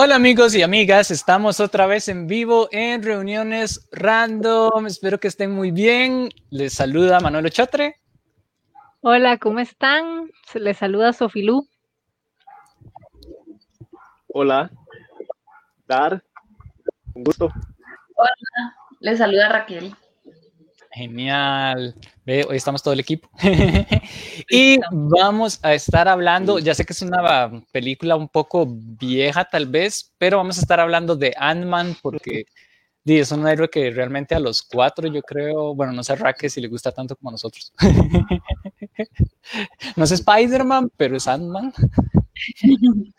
Hola amigos y amigas, estamos otra vez en vivo en reuniones random. Espero que estén muy bien. Les saluda Manuel Chatre. Hola, ¿cómo están? Les saluda Sofilú. Hola, Dar, un gusto. Hola, les saluda Raquel. Genial. Ve, hoy estamos todo el equipo. y vamos a estar hablando, ya sé que es una película un poco vieja tal vez, pero vamos a estar hablando de Ant-Man porque es un héroe que realmente a los cuatro yo creo, bueno, no sé a Raquel si le gusta tanto como a nosotros. no es Spider-Man, pero es Ant-Man.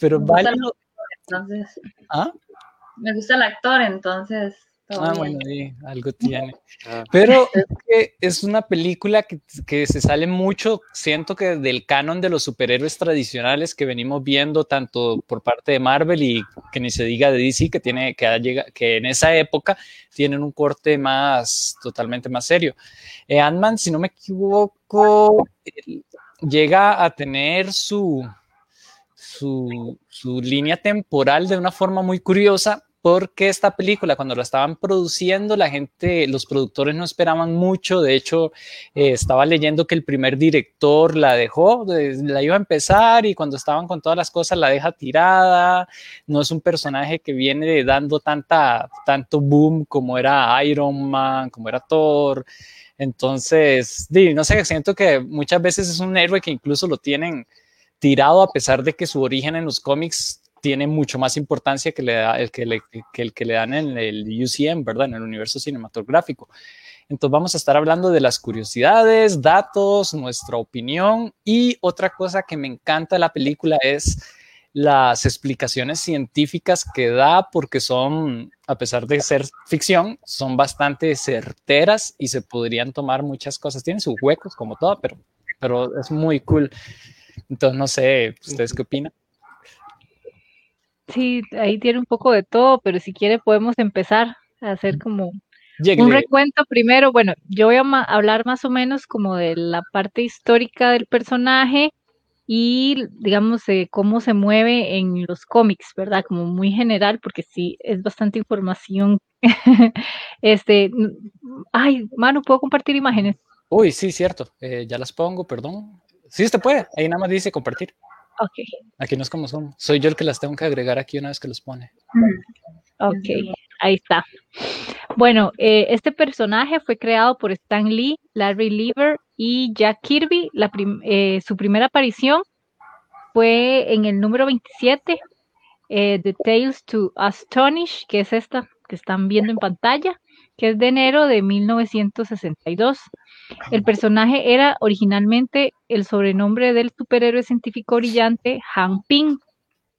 pero vale. Entonces, ¿Ah? Me gusta el actor, entonces Ah, bueno, sí, algo tiene. Ah. Pero es que es una película que, que, se sale mucho, siento que del canon de los superhéroes tradicionales que venimos viendo tanto por parte de Marvel y que ni se diga de DC, que, tiene, que, llega, que en esa época tienen un corte más, totalmente más serio. Eh, Ant-Man, si no me equivoco, llega a tener su, su, su línea temporal de una forma muy curiosa porque esta película cuando la estaban produciendo la gente, los productores no esperaban mucho, de hecho eh, estaba leyendo que el primer director la dejó, la iba a empezar y cuando estaban con todas las cosas la deja tirada, no es un personaje que viene dando tanta, tanto boom como era Iron Man, como era Thor, entonces, no sé, siento que muchas veces es un héroe que incluso lo tienen tirado a pesar de que su origen en los cómics tiene mucho más importancia que, le da, el, que, le, que el que le dan en el UCM, ¿verdad? En el universo cinematográfico. Entonces vamos a estar hablando de las curiosidades, datos, nuestra opinión y otra cosa que me encanta de la película es las explicaciones científicas que da porque son, a pesar de ser ficción, son bastante certeras y se podrían tomar muchas cosas. Tienen sus huecos como todo, pero, pero es muy cool. Entonces, no sé, ¿ustedes qué opinan? Sí, ahí tiene un poco de todo, pero si quiere podemos empezar a hacer como un recuento primero. Bueno, yo voy a hablar más o menos como de la parte histórica del personaje y digamos cómo se mueve en los cómics, ¿verdad? Como muy general, porque sí es bastante información. este, ay, Manu, ¿puedo compartir imágenes? Uy, sí, cierto. Eh, ya las pongo, perdón. Sí, usted puede. Ahí nada más dice compartir. Ok. Aquí no es como son. Soy yo el que las tengo que agregar aquí una vez que los pone. Ok, ahí está. Bueno, eh, este personaje fue creado por Stan Lee, Larry Lever y Jack Kirby. La eh, su primera aparición fue en el número 27, eh, The Tales to Astonish, que es esta que están viendo en pantalla, que es de enero de 1962. El personaje era originalmente el sobrenombre del superhéroe científico brillante Han Ping,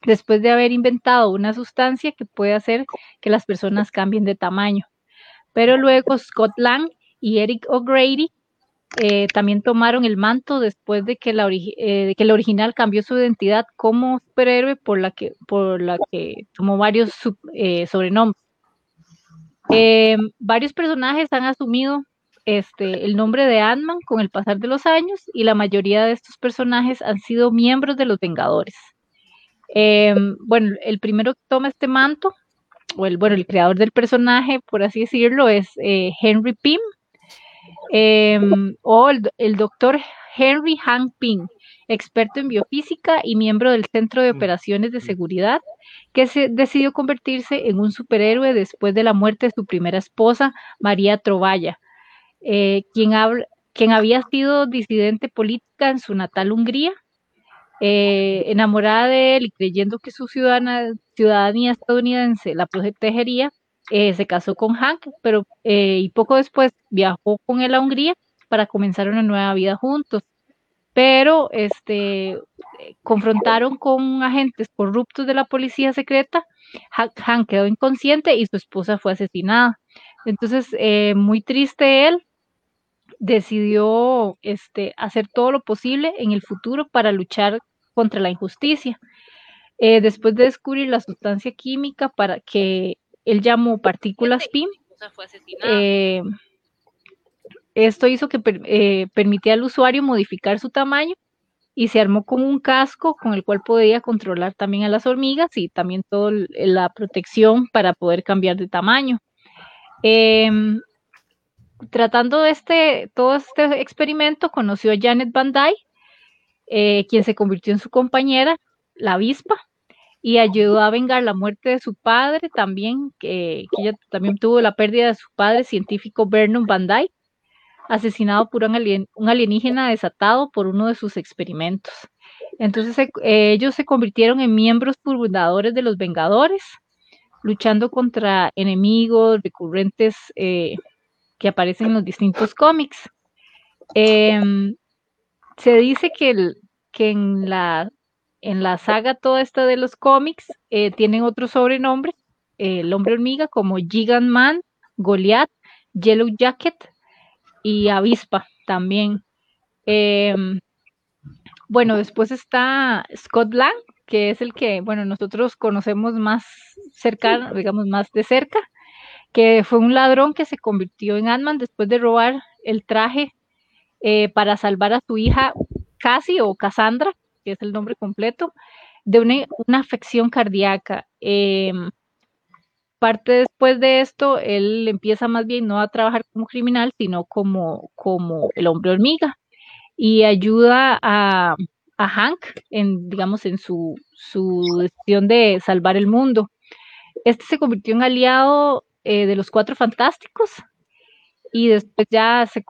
después de haber inventado una sustancia que puede hacer que las personas cambien de tamaño. Pero luego Scott Lang y Eric O'Grady eh, también tomaron el manto después de que, la eh, que el original cambió su identidad como superhéroe por la que, por la que tomó varios eh, sobrenombres. Varios personajes han asumido este, el nombre de Ant-Man con el pasar de los años y la mayoría de estos personajes han sido miembros de los Vengadores. Em, bueno, el primero que toma este manto, o el, bueno, el creador del personaje, por así decirlo, es eh, Henry Pym, em, o el, el, doctor Henry Hank Pym, experto en biofísica y miembro del Centro de Operaciones de Seguridad, que se decidió convertirse en un superhéroe después de la muerte de su primera esposa, María Trovalla, eh, quien, quien, había sido disidente política en su natal Hungría, eh, enamorada de él y creyendo que su ciudadanía estadounidense la protegería, eh, se casó con Hank, pero y poco después viajó con él a Hungría para comenzar una nueva vida juntos. Pero este, confrontaron con agentes corruptos de la policía secreta. Hank quedó inconsciente y su esposa fue asesinada. Entonces, muy triste él, decidió este, hacer todo lo posible en el futuro para luchar contra la injusticia. Eh, después de descubrir la sustancia química para que él llamó partículas PIM, eh, esto hizo que eh, permitía al usuario modificar su tamaño y se armó con un casco con el cual podía controlar también a las hormigas y también toda la protección para poder cambiar de tamaño. Em, tratando este, todo este experimento, conoció a Janet Van Dyke, eh, quien se convirtió en su compañera, la avispa, y ayudó a vengar la muerte de su padre también, que, ella también tuvo la pérdida de su padre, científico Vernon Van Dyke, asesinado por un, alienígena desatado por uno de sus experimentos. Entonces eh, ellos se convirtieron en miembros fundadores de los Vengadores, luchando contra enemigos recurrentes eh, que aparecen en los distintos cómics. Em, se dice que, que en, la, en la saga toda esta de los cómics eh, tienen otros sobrenombres, el hombre hormiga como Gigant Man, Goliath, Yellow Jacket y Avispa también. Em, bueno, después está Scott Lang, que es el que, bueno, nosotros conocemos más cercano, digamos, más de cerca, que fue un ladrón que se convirtió en Ant-Man después de robar el traje eh, para salvar a su hija Cassie o Cassandra, que es el nombre completo, de una, afección cardíaca. Em, parte después de esto, él empieza más bien no a trabajar como criminal, sino como, como el hombre hormiga y ayuda a, Hank en, digamos, en su, su decisión de salvar el mundo. Este se convirtió en aliado eh, de los Cuatro Fantásticos y después ya se,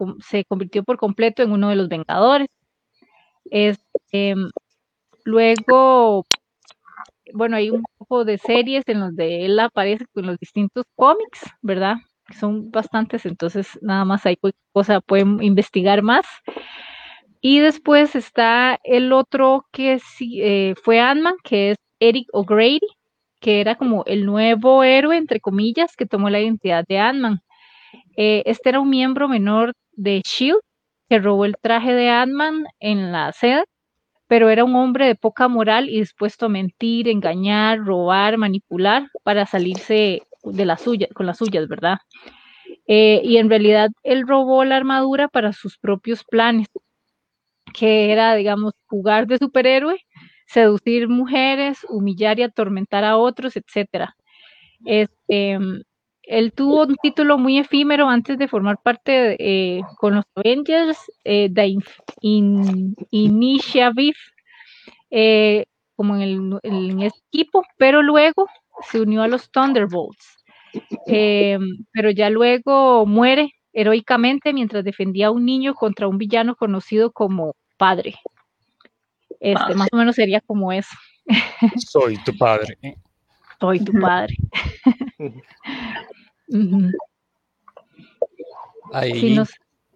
convirtió por completo en uno de los Vengadores. Este, luego, bueno, hay un poco de series en los de él aparece con los distintos cómics, ¿verdad? Son bastantes, entonces nada más hay cosa, pueden investigar más. Y después está el otro que sí, eh, fue Ant-Man, que es Eric O'Grady, que era como el nuevo héroe, entre comillas, que tomó la identidad de Ant-Man. Eh, este era un miembro menor de Shield que robó el traje de Ant-Man en la sede, pero era un hombre de poca moral y dispuesto a mentir, engañar, robar, manipular para salirse de la suya, con las suyas, ¿verdad? Eh, y en realidad él robó la armadura para sus propios planes, que era, digamos, jugar de superhéroe, seducir mujeres, humillar y atormentar a otros, etcétera. Este, él tuvo un título muy efímero antes de formar parte eh, con los Avengers, eh, de Initiative, eh, como en el, en equipo, pero luego se unió a los Thunderbolts. pero ya luego muere heroicamente mientras defendía a un niño contra un villano conocido como Padre. Este, más o menos sería como eso. Soy tu padre. Soy tu padre.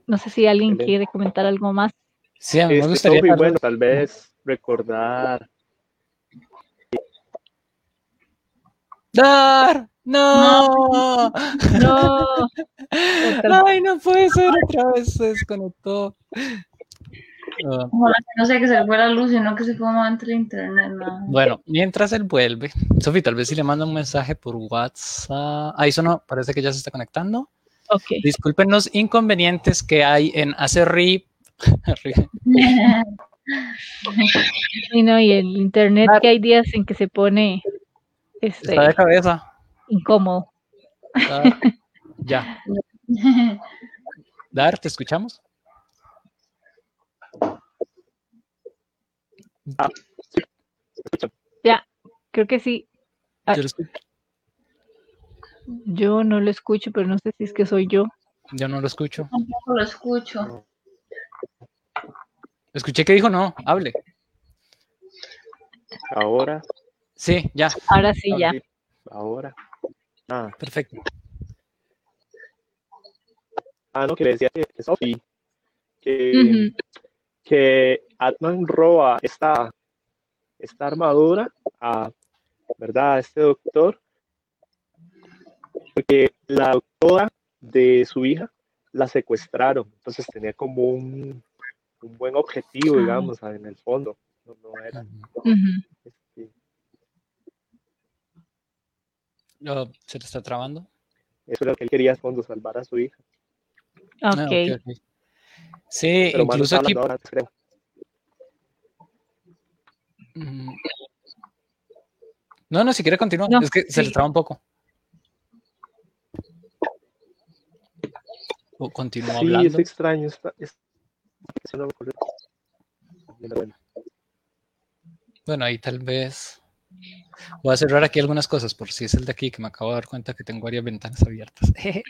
no, sé si alguien quiere comentar algo más. Sí, a mí me gustaría. bueno, tal vez recordar. ¡Dar! ¡No! ¡No! ¡Ay, no puede ser! Otra vez se desconectó. No sé que se fue la luz, sino que se fue entre internet. Bueno, mientras él vuelve, Sofi, tal vez si le manda un mensaje por WhatsApp. Ah, eso no, parece que ya se está conectando. Ok. Disculpen los inconvenientes que hay en hacer RIP. y no, y el internet que hay días en que se pone este, está de cabeza. Incómodo. ya. Dar, ¿te escuchamos? Ah, ya, creo que sí. Ah, yo, no lo escucho, pero no sé si es que soy yo. Yo no lo escucho. Tampoco lo escucho. Escuché que dijo no, hable. Ahora. Sí, ya. Ahora sí, ya. Ahora. Ah. Perfecto. Ah, no, que le decía que, Sofi, que, que Atman roba esta, esta armadura a, ¿verdad? a este doctor, porque la doctora de su hija la secuestraron, entonces tenía como un, un buen objetivo, digamos, en el fondo. No, era. Este ¿Se te está trabando? Eso era lo que él quería, fondo, salvar a su hija. Ok. Ah, sí, incluso aquí, Mm. No, no, si quiere continuar. es que se le traba un poco. O continúa sí, hablando. es extraño. Está, bueno, ahí tal vez voy a cerrar aquí algunas cosas por si es el de aquí que me acabo de dar cuenta que tengo varias ventanas abiertas.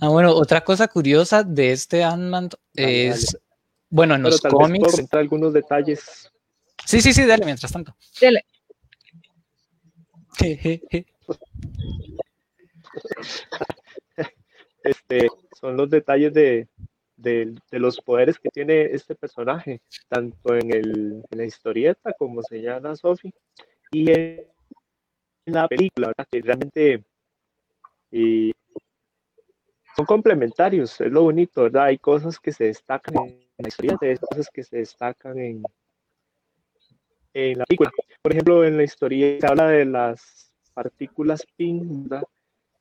ah, bueno, otra cosa curiosa de este Ant-Man es, bueno, en los cómics. algunos detalles. Sí, sí, sí, dale mientras tanto. Dale. este, son los detalles de, de, los poderes que tiene este personaje, tanto en, el, en la historieta como señala Sophie, y en, la película, que realmente eh, son complementarios, es lo bonito, ¿verdad? Hay cosas que se destacan en la historia, hay cosas que se destacan en, en la película. Por ejemplo, en la historia se habla de las partículas PIN.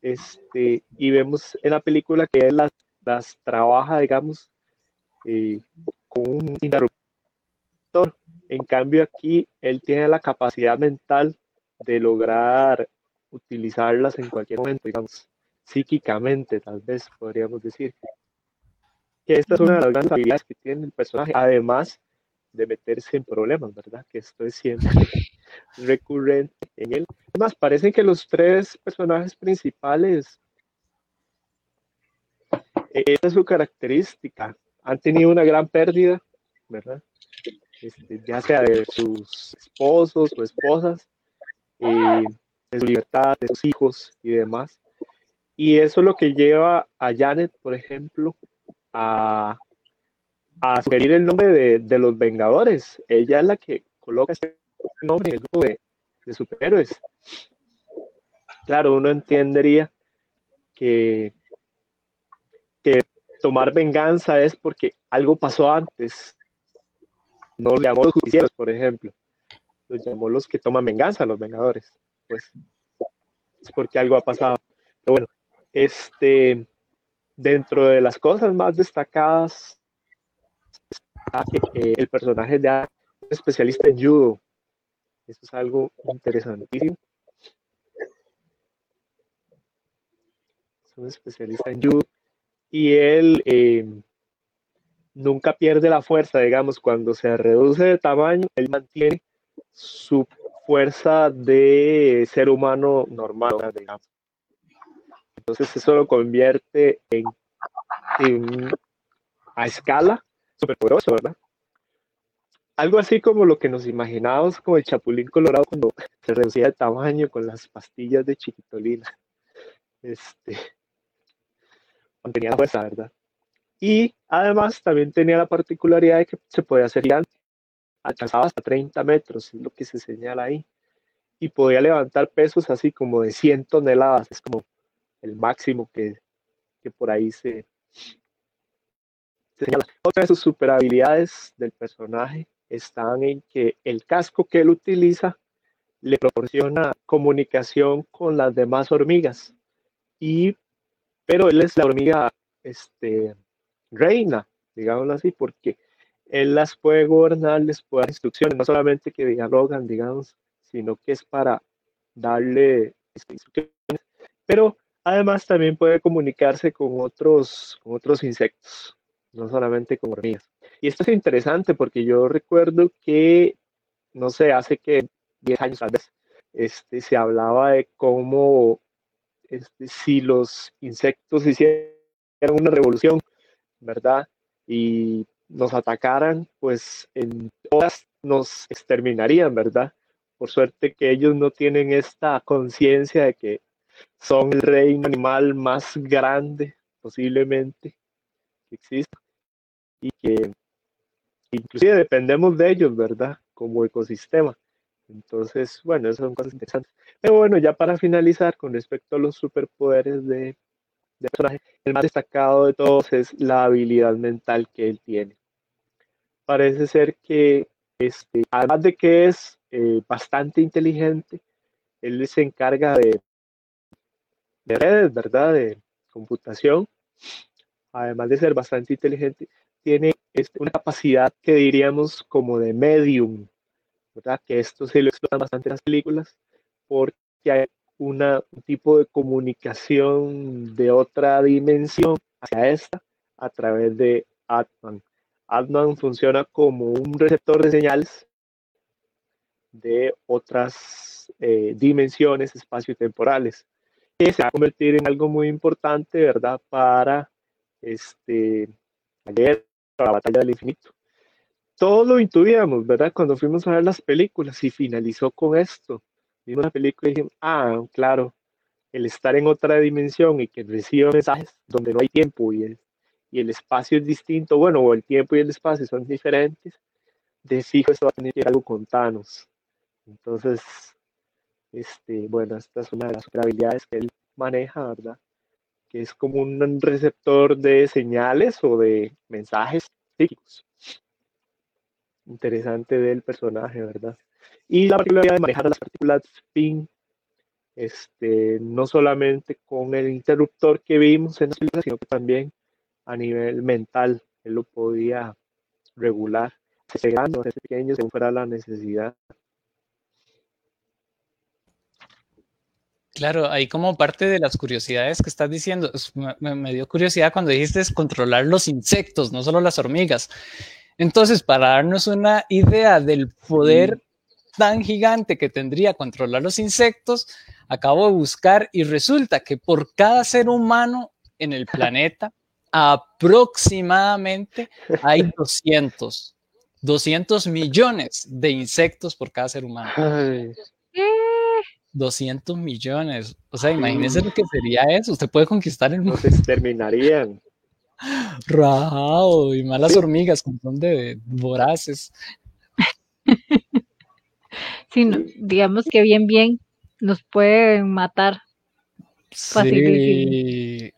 Este, y vemos en la película que él las, las trabaja, digamos, eh, con un interruptor. En cambio, aquí él tiene la capacidad mental de lograr utilizarlas en cualquier momento, digamos, psíquicamente, tal vez podríamos decir. Que esta es una de las grandes habilidades que tiene el personaje, además de meterse en problemas, ¿verdad? Que esto es siempre recurrente en él. Además, parecen que los tres personajes principales, eh, esta es su característica, han tenido una gran pérdida, ¿verdad? Este, ya sea de sus esposos o esposas, eh, de su libertad, de sus hijos y demás. Y eso es lo que lleva a Janet, por ejemplo, a, a sugerir el nombre de, de los Vengadores. Ella es la que coloca este nombre de, de superhéroes. Claro, uno entendería que, que tomar venganza es porque algo pasó antes. No le llamó los justicieros, por ejemplo. Los llamó los que toman venganza, los vengadores. Pues es porque algo ha pasado. Pero bueno, este, dentro de las cosas más destacadas, el personaje de especialista en judo. Eso es algo interesantísimo. Es un especialista en judo y él eh, nunca pierde la fuerza, digamos, cuando se reduce de tamaño, él mantiene su fuerza de ser humano normal, digamos. Entonces eso lo convierte en, en a escala súper poderoso, ¿verdad? algo así como lo que nos imaginábamos como el Chapulín Colorado cuando se reducía de tamaño con las pastillas de chiquitolina. Este, tenía fuerza, ¿verdad? Y además también tenía la particularidad de que se podía hacer gigante. Alcanzaba hasta 30 metros, es lo que se señala ahí. Y podía levantar pesos así como de 100 toneladas, es como el máximo que, que por ahí se, se señala. Otra de sus super habilidades del personaje están en que el casco que él utiliza le proporciona comunicación con las demás hormigas. Y, pero él es la hormiga este, reina, digámoslo así, porque él las puede gobernar, les puede dar instrucciones, no solamente que dialogan, digamos, sino que es para darle instrucciones. Pero además también puede comunicarse con otros, con otros insectos, no solamente con hormigas. Y esto es interesante porque yo recuerdo que, no sé, hace que 10 años tal vez, este, se hablaba de cómo este, si los insectos hicieran una revolución, ¿verdad? Y nos atacaran, pues en todas nos exterminarían, ¿verdad? Por suerte que ellos no tienen esta conciencia de que son el reino animal más grande posiblemente que existe y que inclusive dependemos de ellos, ¿verdad? Como ecosistema. Entonces, bueno, esas son cosas interesantes. Pero bueno, ya para finalizar, con respecto a los superpoderes de, de personaje, el más destacado de todos es la habilidad mental que él tiene. Parece ser que, este, además de que es eh, bastante inteligente, él se encarga de, de redes, ¿verdad? De computación. Además de ser bastante inteligente, tiene este, una capacidad que diríamos como de medium, ¿verdad? Que esto se lo explotan bastante en las películas porque hay una, un tipo de comunicación de otra dimensión hacia esta a través de Atman. Atman funciona como un receptor de señales de otras eh, dimensiones espacio-temporales, que se va a convertir en algo muy importante, ¿verdad? Para este, ayer, la batalla del infinito. Todo lo intuíamos, ¿verdad? Cuando fuimos a ver las películas y finalizó con esto. Vimos la película y dijimos, ah, claro, el estar en otra dimensión y que reciba mensajes donde no hay tiempo y el, y el espacio es distinto, bueno, o el tiempo y el espacio son diferentes, de fijo esto va a tener algo con Thanos. Entonces, este, bueno, esta es una de las habilidades que él maneja, ¿verdad? Que es como un receptor de señales o de mensajes psíquicos. Interesante del personaje, ¿verdad? Y la particularidad de manejar las partículas spin, este, no solamente con el interruptor que vimos en la película, sino que también a nivel mental, él lo podía regular, ese pequeño según fuera la necesidad. Claro, ahí como parte de las curiosidades que estás diciendo, me, dio curiosidad cuando dijiste controlar los insectos, no solo las hormigas. Entonces, para darnos una idea del poder tan gigante que tendría controlar los insectos, acabo de buscar y resulta que por cada ser humano en el planeta, aproximadamente hay 200, 200 millones de insectos por cada ser humano. 200 millones. O sea, imagínese lo que sería eso. Usted puede conquistar el mundo. Nos exterminarían. Rajado y malas hormigas, con son de voraces. Sí, digamos que bien, bien nos pueden matar. Sí.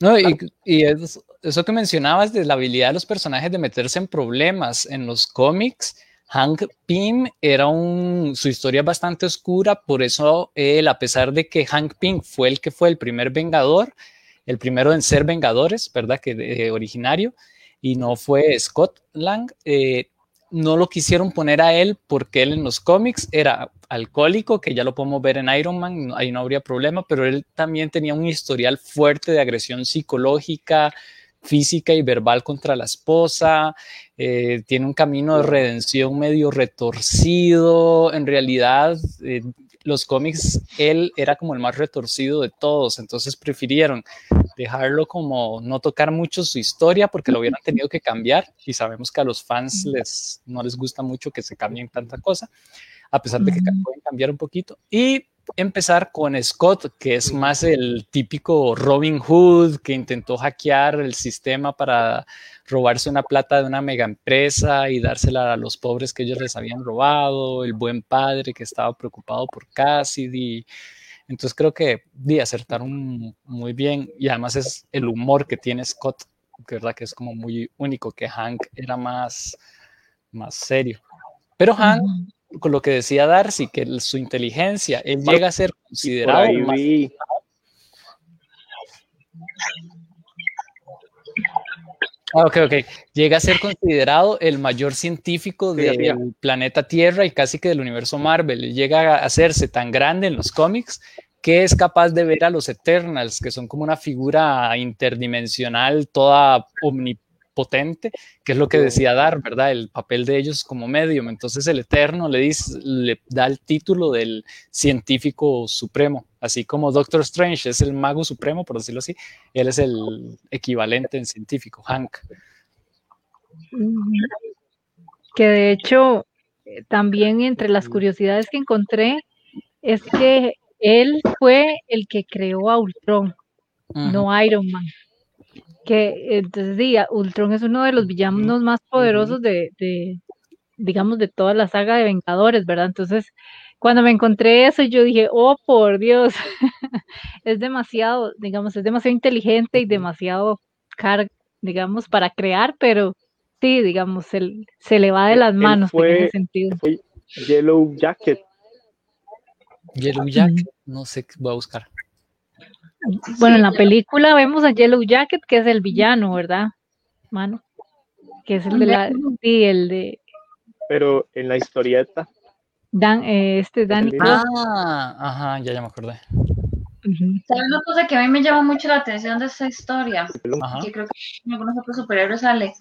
No, y, y eso que mencionabas de la habilidad de los personajes de meterse en problemas en los cómics, Hank Pym era un, su historia es bastante oscura, por eso él, a pesar de que Hank Pym fue el que fue el primer Vengador, el primero en ser Vengadores, ¿verdad? Que eh, originario, y no fue Scott Lang, eh, no lo quisieron poner a él porque él en los cómics era alcohólico, que ya lo podemos ver en Iron Man, ahí no habría problema, pero él también tenía un historial fuerte de agresión psicológica, física y verbal contra la esposa, eh, tiene un camino de redención medio retorcido, en realidad eh, los cómics, él era como el más retorcido de todos, entonces prefirieron dejarlo como no tocar mucho su historia porque lo hubieran tenido que cambiar y sabemos que a los fans les, no les gusta mucho que se cambien tanta cosa, a pesar de que pueden cambiar un poquito. Y empezar con Scott, que es más el típico Robin Hood que intentó hackear el sistema para robarse una plata de una mega empresa y dársela a los pobres que ellos les habían robado, el buen padre que estaba preocupado por Cassidy. Entonces creo que di acertaron muy bien y además es el humor que tiene Scott, que verdad que es como muy único, que Hank era más, más serio. Pero Hank con lo que decía Darcy, que su inteligencia, él llega a ser considerado ah, ok, ok. Llega a ser considerado el mayor científico del planeta Tierra y casi que del universo Marvel. Llega a hacerse tan grande en los cómics que es capaz de ver a los Eternals, que son como una figura interdimensional, toda omnipotente potente, que es lo que decía Dar, ¿verdad? El papel de ellos como medium. Entonces el Eterno le, dice, le da el título del científico supremo, así como Doctor Strange es el mago supremo, por decirlo así, él es el equivalente en científico, Hank. Que de hecho, eh, también entre las curiosidades que encontré, es que él fue el que creó a Ultron, no Iron Man que entonces diga, Ultron es uno de los villanos más poderosos de, digamos, de toda la saga de Vengadores, ¿verdad? Entonces, cuando me encontré eso, yo dije, oh, por Dios, es demasiado, digamos, es demasiado inteligente y demasiado car, digamos, para crear, pero sí, digamos, se, se le va de las manos en ese sentido. Yellow Jacket. Yellow Jacket, no sé, voy a buscar. Bueno, en la película vemos a Yellow Jacket, que es el villano, ¿verdad? Mano. Que es el de la. Sí, el de. pero en la historieta. Dan, eh, este Danny Ah, ajá, ya, ya me acordé. ¿Sabes una cosa que a mí me llama mucho la atención de esta historia? Que creo que en algunos otros superhéroes sale.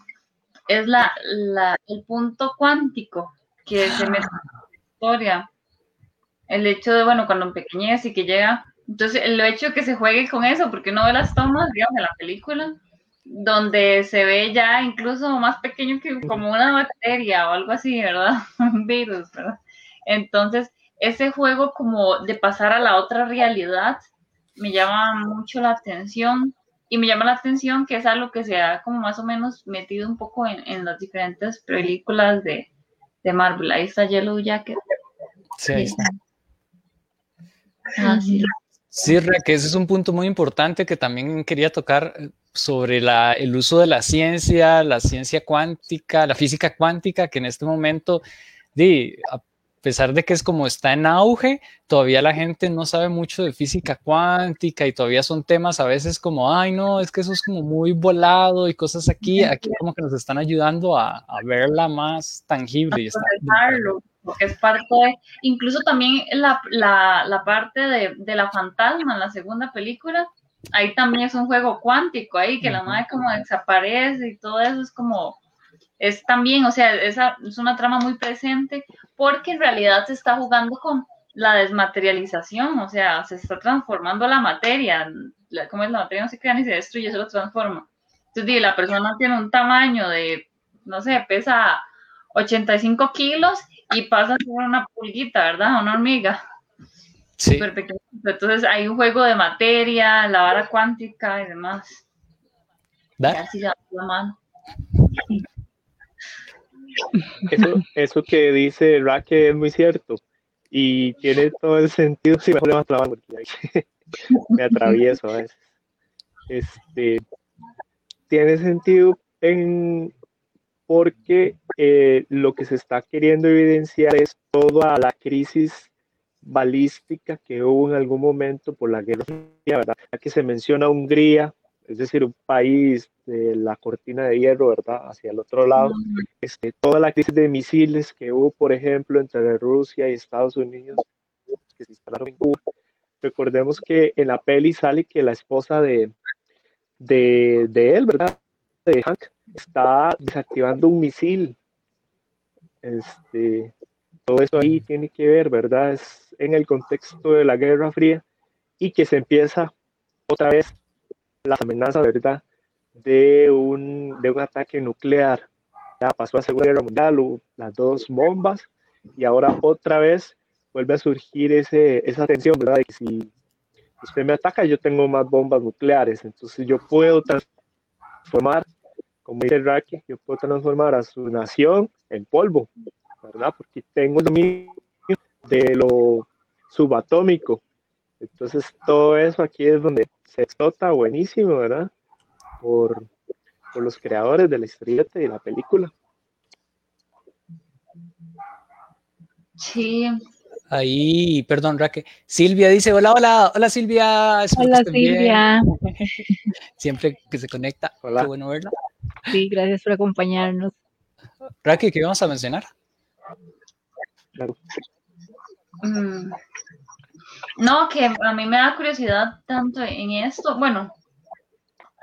Es la, la, el punto cuántico que se mete en la historia. El hecho de, bueno, cuando empequeñez y que llega. Entonces, el hecho de que se juegue con eso, porque uno ve las tomas, digamos, en la película, donde se ve ya incluso más pequeño que como una bacteria o algo así, ¿verdad? Un virus, ¿verdad? Entonces, ese juego como de pasar a la otra realidad me llama mucho la atención y me llama la atención que es algo que se ha como más o menos metido un poco en, las diferentes películas de, de, Marvel. Ahí está Yellow Jacket. Sí, ahí está. Ah, sí. Sí, que ese es un punto muy importante que también quería tocar eh, sobre la, el uso de la ciencia, la ciencia cuántica, la física cuántica, que en este momento, di, pesar de que es como está en auge, todavía la gente no sabe mucho de física cuántica y todavía son temas a veces como, ay, no, es que eso es como muy volado y cosas aquí, aquí como que nos están ayudando a, verla más tangible. Porque es parte de, incluso también la, la, parte de, de, la fantasma en la segunda película, ahí también es un juego cuántico, ahí que la madre como desaparece y todo eso es como es también, o sea, esa es una trama muy presente porque en realidad se está jugando con la desmaterialización, o sea, se está transformando la materia, como es la materia no se crea ni se destruye, se lo transforma. Entonces, la persona tiene un tamaño de, no sé, pesa 85 kilos y pasa a ser una pulguita, ¿verdad? Una hormiga. Sí. Entonces hay un juego de materia, la vara cuántica y demás. La mano. Eso, eso que dice Raque es muy cierto y tiene todo el sentido. si me más porque me atravieso a veces. Este, tiene sentido en, porque eh, lo que se está queriendo evidenciar es toda la crisis balística que hubo en algún momento por la guerra fría, ¿verdad? Aquí se menciona Hungría, es decir, un país de la cortina de hierro, ¿verdad? Hacia el otro lado. Este, toda la crisis de misiles que hubo, por ejemplo, entre Rusia y Estados Unidos, que se instalaron en Cuba. Recordemos que en la peli sale que la esposa de, de, de él, ¿verdad? De Hank, está desactivando un misil. Este, todo eso ahí tiene que ver, ¿verdad? Es en el contexto de la Guerra Fría y que se empieza otra vez las amenazas, ¿verdad? De un, de un ataque nuclear. Ya pasó la Segunda Guerra Mundial, las dos bombas, y ahora otra vez vuelve a surgir ese, esa tensión, ¿verdad? De que si usted me ataca, yo tengo más bombas nucleares, entonces yo puedo transformar, como dice Raki, yo puedo transformar a su nación en polvo, ¿verdad? Porque tengo el dominio de lo subatómico. Entonces, todo eso aquí es donde se explota buenísimo, ¿verdad? Por, por los creadores de la historieta y de la película. Sí. Ahí, perdón, Raque. Silvia dice: Hola, hola, hola Silvia. Hola Silvia. Siempre que se conecta. Hola. Qué bueno verla. Sí, gracias por acompañarnos. Raque, ¿qué vamos a mencionar? Claro. Mm. No, que a mí me da curiosidad tanto en esto, bueno,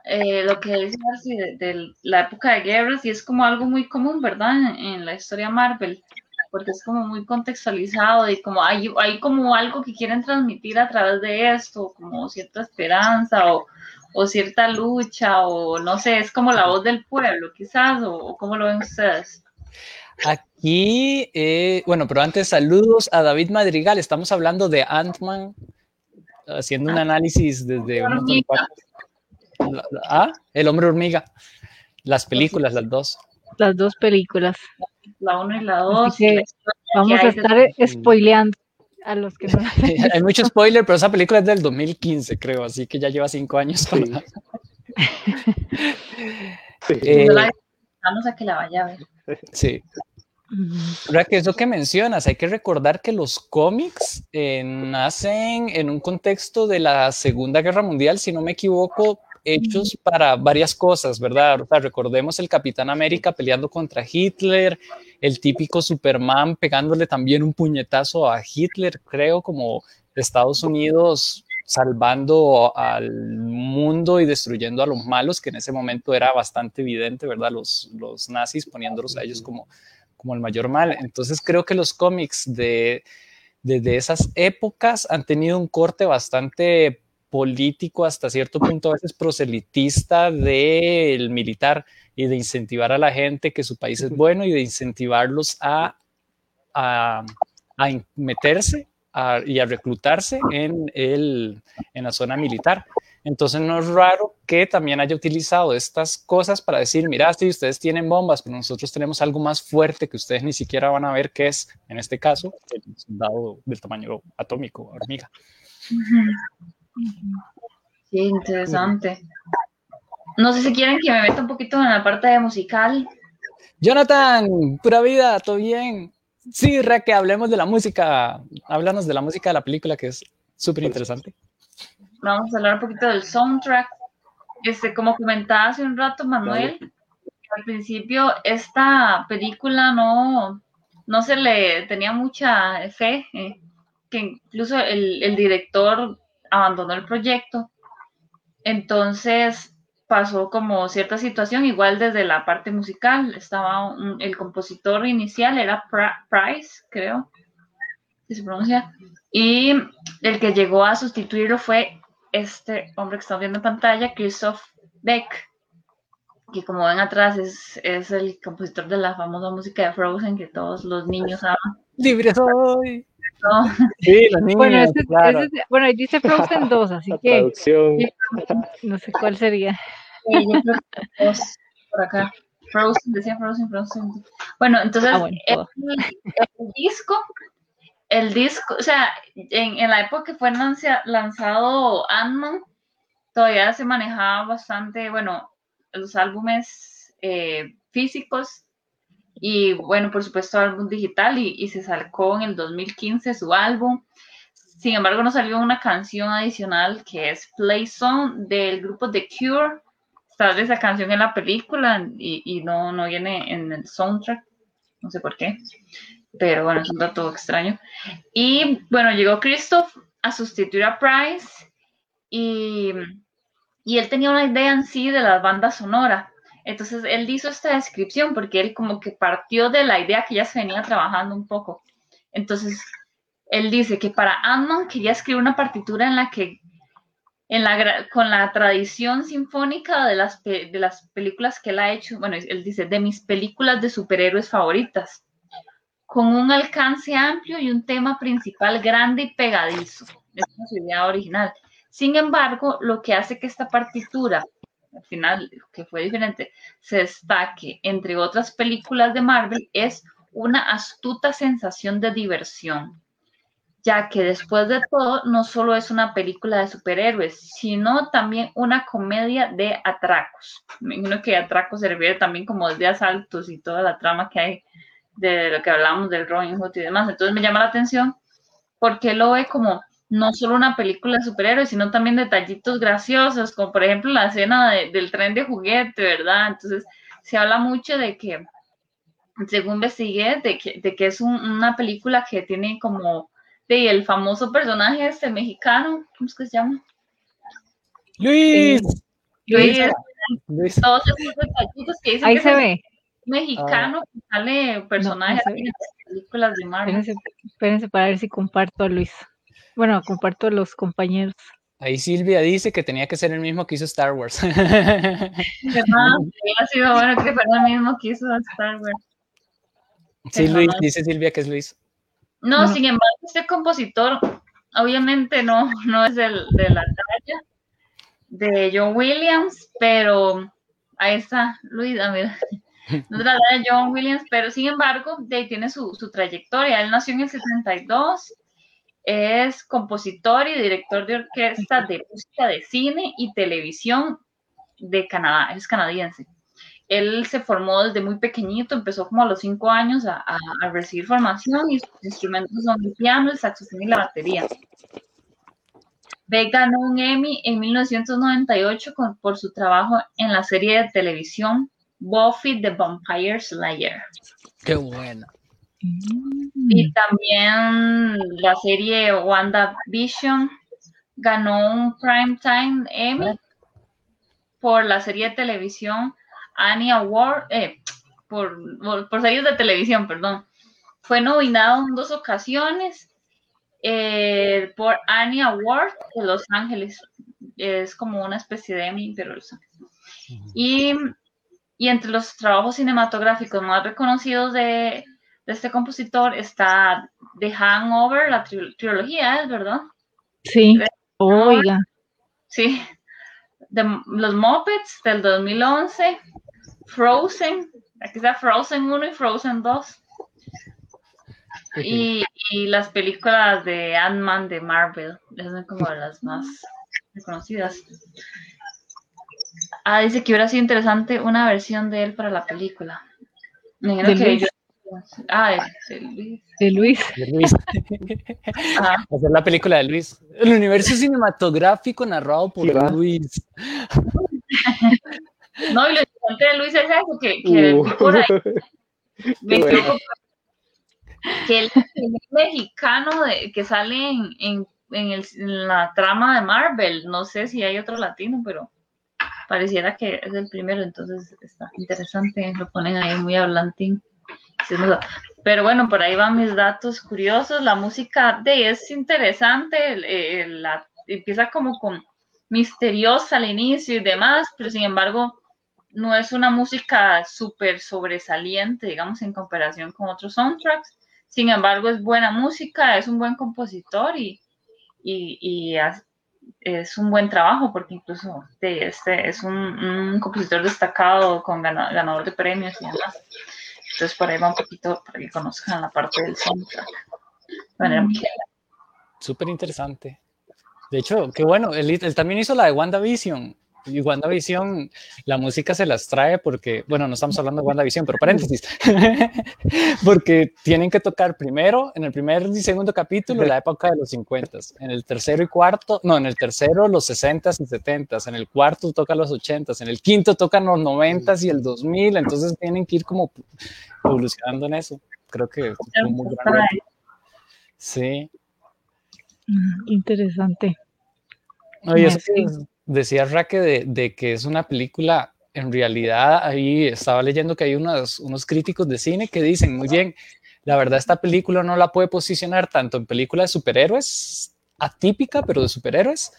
eh, lo que dice de, la época de guerras y es como algo muy común, ¿verdad? En, la historia Marvel, porque es como muy contextualizado y como hay, hay como algo que quieren transmitir a través de esto, como cierta esperanza o, o cierta lucha o no sé, es como la voz del pueblo quizás o, o cómo lo ven ustedes. Aquí, eh, bueno, pero antes saludos a David Madrigal. Estamos hablando de Ant-Man, haciendo un ah. análisis desde ah, El hombre hormiga. Las películas, las dos. Las dos películas. La uno y la dos. vamos a estar spoileando a los que no Hay mucho spoiler, pero esa película es del 2015, creo, así que ya lleva cinco años. Sí. Eh, vamos a que la vaya a ver. Sí. Ahora que eso que mencionas, hay que recordar que los cómics eh, nacen en un contexto de la Segunda Guerra Mundial, si no me equivoco, hechos para varias cosas, ¿verdad? recordemos el Capitán América peleando contra Hitler, el típico Superman pegándole también un puñetazo a Hitler, creo, como Estados Unidos salvando al mundo y destruyendo a los malos, que en ese momento era bastante evidente, ¿verdad? Los, los nazis poniéndolos a ellos como, como el mayor mal. Entonces creo que los cómics de, de esas épocas han tenido un corte bastante político hasta cierto punto a veces proselitista del militar y de incentivar a la gente que su país es bueno y de incentivarlos a, a, meterse y a reclutarse en, el, en la zona militar. Entonces no es raro que también haya utilizado estas cosas para decir, mira, si ustedes tienen bombas, pero nosotros tenemos algo más fuerte que ustedes ni siquiera van a ver qué es, en este caso, el soldado del tamaño atómico, hormiga. Sí, interesante. No sé si quieren que me meta un poquito en la parte de musical. Jonathan, pura vida, todo bien. Sí, Ra, que hablemos de la música. Háblanos de la música de la película, que es súper interesante. Vamos a hablar un poquito del soundtrack. Este, como comentaba hace un rato Manuel, al principio esta película no, no se le tenía mucha fe, eh, que incluso el, el director abandonó el proyecto. Entonces pasó como cierta situación, igual desde la parte musical, estaba el compositor inicial, era Price, creo, que se pronuncia, y el que llegó a sustituirlo fue este hombre que estamos viendo en pantalla, Christoph Beck, que como ven atrás es, es el compositor de la famosa música de Frozen que todos los niños aman. Libre soy. Sí, bueno, bueno, ahí dice Frozen 2, así que no sé cuál sería. por acá. Frozen, decía Frozen, Frozen. Bueno, entonces ah, el, disco, el disco, o sea, en, en la época que fue lanzado Ant-Man, todavía se manejaba bastante, bueno, los álbumes eh, físicos y bueno, por supuesto, álbum digital y, se sacó en el 2015 su álbum. Sin embargo, no salió una canción adicional que es Play Song del grupo The Cure. Está esa canción en la película y, no, no viene en el soundtrack. No sé por qué. Pero bueno, es un dato extraño. Y bueno, llegó Christoph a sustituir a Price y, y él tenía una idea en sí de la banda sonora entonces él hizo esta descripción porque él como que partió de la idea que ya se venía trabajando un poco. Entonces él dice que para ant quería escribir una partitura en la que en la, con la tradición sinfónica de las, de las películas que él ha hecho, bueno, él dice, de mis películas de superhéroes favoritas, con un alcance amplio y un tema principal grande y pegadizo. Esa es su idea original. Sin embargo, lo que hace que esta partitura al final, que fue diferente, se destaque entre otras películas de Marvel es una astuta sensación de diversión, ya que después de todo no solo es una película de superhéroes, sino también una comedia de atracos. Me imagino que atracos se refiere también como de asaltos y toda la trama que hay de lo que hablamos del Robin Hood y demás. Entonces me llama la atención porque lo ve como no solo una película de superhéroes, sino también detallitos graciosos, como por ejemplo la escena del tren de juguete, ¿verdad? Entonces, se habla mucho de que, según investigué, de que, de que es una película que tiene como de el famoso personaje este mexicano, ¿cómo es que se llama? Luis. Eh, Luis. Todos esos detallitos que dicen Ahí que se ve. Mexicano, que sale personaje en las películas de Marvel. Espérense, espérense para ver si comparto a Luis. Bueno, comparto a los compañeros. Ahí Silvia dice que tenía que ser el mismo que hizo Star Wars. Además, ha sido bueno que fuera el mismo que hizo Star Wars. Sí, Luis, dice Silvia que es Luis. No, sin embargo, este compositor obviamente no, no es del, de la talla de John Williams, pero ahí está Luis, a ver, no es la talla de John Williams, pero sin embargo, de ahí tiene su, su trayectoria. Él nació en el 72 es compositor y director de orquesta de música de cine y televisión de Canadá, es canadiense. Él se formó desde muy pequeñito, empezó como a los cinco años a, recibir formación y sus instrumentos son el piano, el saxofón y la batería. Beck ganó un Emmy en 1998 por su trabajo en la serie de televisión Buffy the Vampire Slayer. Qué buena. Y también la serie WandaVision ganó un Primetime Emmy por la serie de televisión Annie Award, eh, por, por, series de televisión, perdón. Fue nominado en dos ocasiones eh, por Annie Award de Los Ángeles. Es como una especie de Emmy, pero Los Ángeles. Y, y entre los trabajos cinematográficos más reconocidos de, de este compositor está The Hangover, la trilogía, ¿es verdad? Sí, oiga. Sí, los Muppets del 2011, Frozen, aquí está Frozen 1 y Frozen 2. Y, y las películas de Ant-Man de Marvel, esas son como las más reconocidas. Ah, dice que hubiera sido interesante una versión de él para la película. Me imagino que ellos Ah, de, Luis. De Luis. De Luis. Hacer la película de Luis. El universo cinematográfico narrado por Luis. No, y lo importante de Luis es eso, que, que uh. por ahí que el, mexicano de, que sale en, en, en, el, en, la trama de Marvel, no sé si hay otro latino, pero pareciera que es el primero, entonces está interesante, lo ponen ahí muy hablantín. Pero bueno, por ahí van mis datos curiosos. La música de es interesante, la, empieza como con misteriosa al inicio y demás, pero sin embargo no es una música súper sobresaliente, digamos, en comparación con otros soundtracks. Sin embargo, es buena música, es un buen compositor y, y, es un buen trabajo porque incluso este es un, compositor destacado con ganador de premios y demás. Entonces por ahí va un poquito para que conozcan la parte del soundtrack. Súper interesante. De hecho, qué bueno, él, él, también hizo la de WandaVision. Y WandaVision, la música se las trae porque, bueno, no estamos hablando de WandaVision, pero paréntesis, porque tienen que tocar primero, en el primer y segundo capítulo, la época de los 50, en el tercero y cuarto, no, en el tercero los 60 y 70, en el cuarto toca los 80, en el quinto tocan los 90 y el 2000, entonces tienen que ir como evolucionando en eso. Creo que fue muy grande. Sí. Interesante. Oye, sí decía Raque de, que es una película, en realidad ahí estaba leyendo que hay unos, unos críticos de cine que dicen, muy bien, la verdad esta película no la puede posicionar tanto en película de superhéroes, atípica, pero de superhéroes,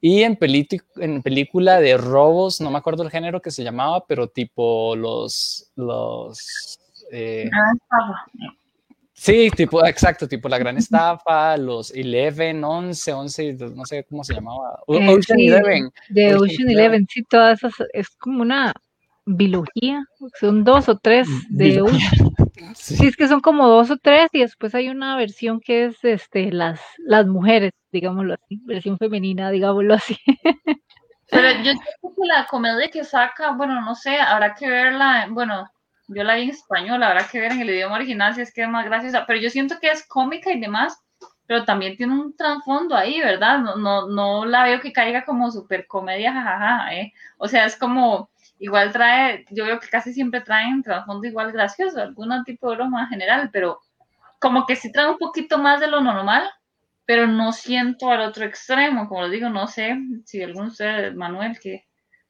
y en, película de robos, no me acuerdo el género que se llamaba, pero tipo los... los eh, ah, Sí, tipo, exacto, tipo la gran estafa, los 11, 11, 11, no sé cómo se llamaba. Eh, Ocean Eleven. De Ocean, Eleven, sí, todas esas, es como una biología, son dos o tres de una. Sí. es que son como dos o tres y después hay una versión que es este las, las mujeres, digámoslo así, versión femenina, digámoslo así. Pero yo creo que la comedia que saca, bueno, no sé, habrá que verla, bueno, yo la vi en español, habrá que ver en el idioma original si es que es más graciosa, pero yo siento que es cómica y demás, pero también tiene un trasfondo ahí, ¿verdad? No, no, no la veo que caiga como super comedia, jajaja, ¿eh? O sea, es como, igual trae, yo veo que casi siempre traen trasfondo igual gracioso, algún tipo de broma general, pero como que sí trae un poquito más de lo normal, pero no siento al otro extremo, como lo digo, no sé si alguno de Manuel, que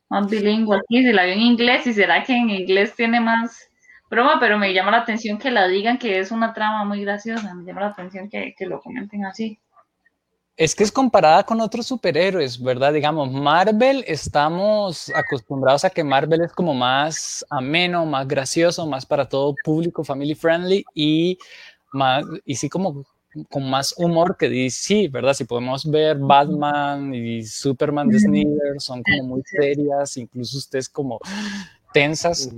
más bilingüe aquí, si la vio en inglés, y será que en inglés tiene más broma, pero me llama la atención que la digan que es una trama muy graciosa, me llama la atención que, que lo comenten así. Es que es comparada con otros superhéroes, ¿verdad? Digamos, Marvel, estamos acostumbrados a que Marvel es como más ameno, más gracioso, más para todo público, family friendly y más, y sí como con más humor que DC, ¿verdad? Si podemos ver Batman y Superman de Snyder, son como muy serias, incluso ustedes como tensas.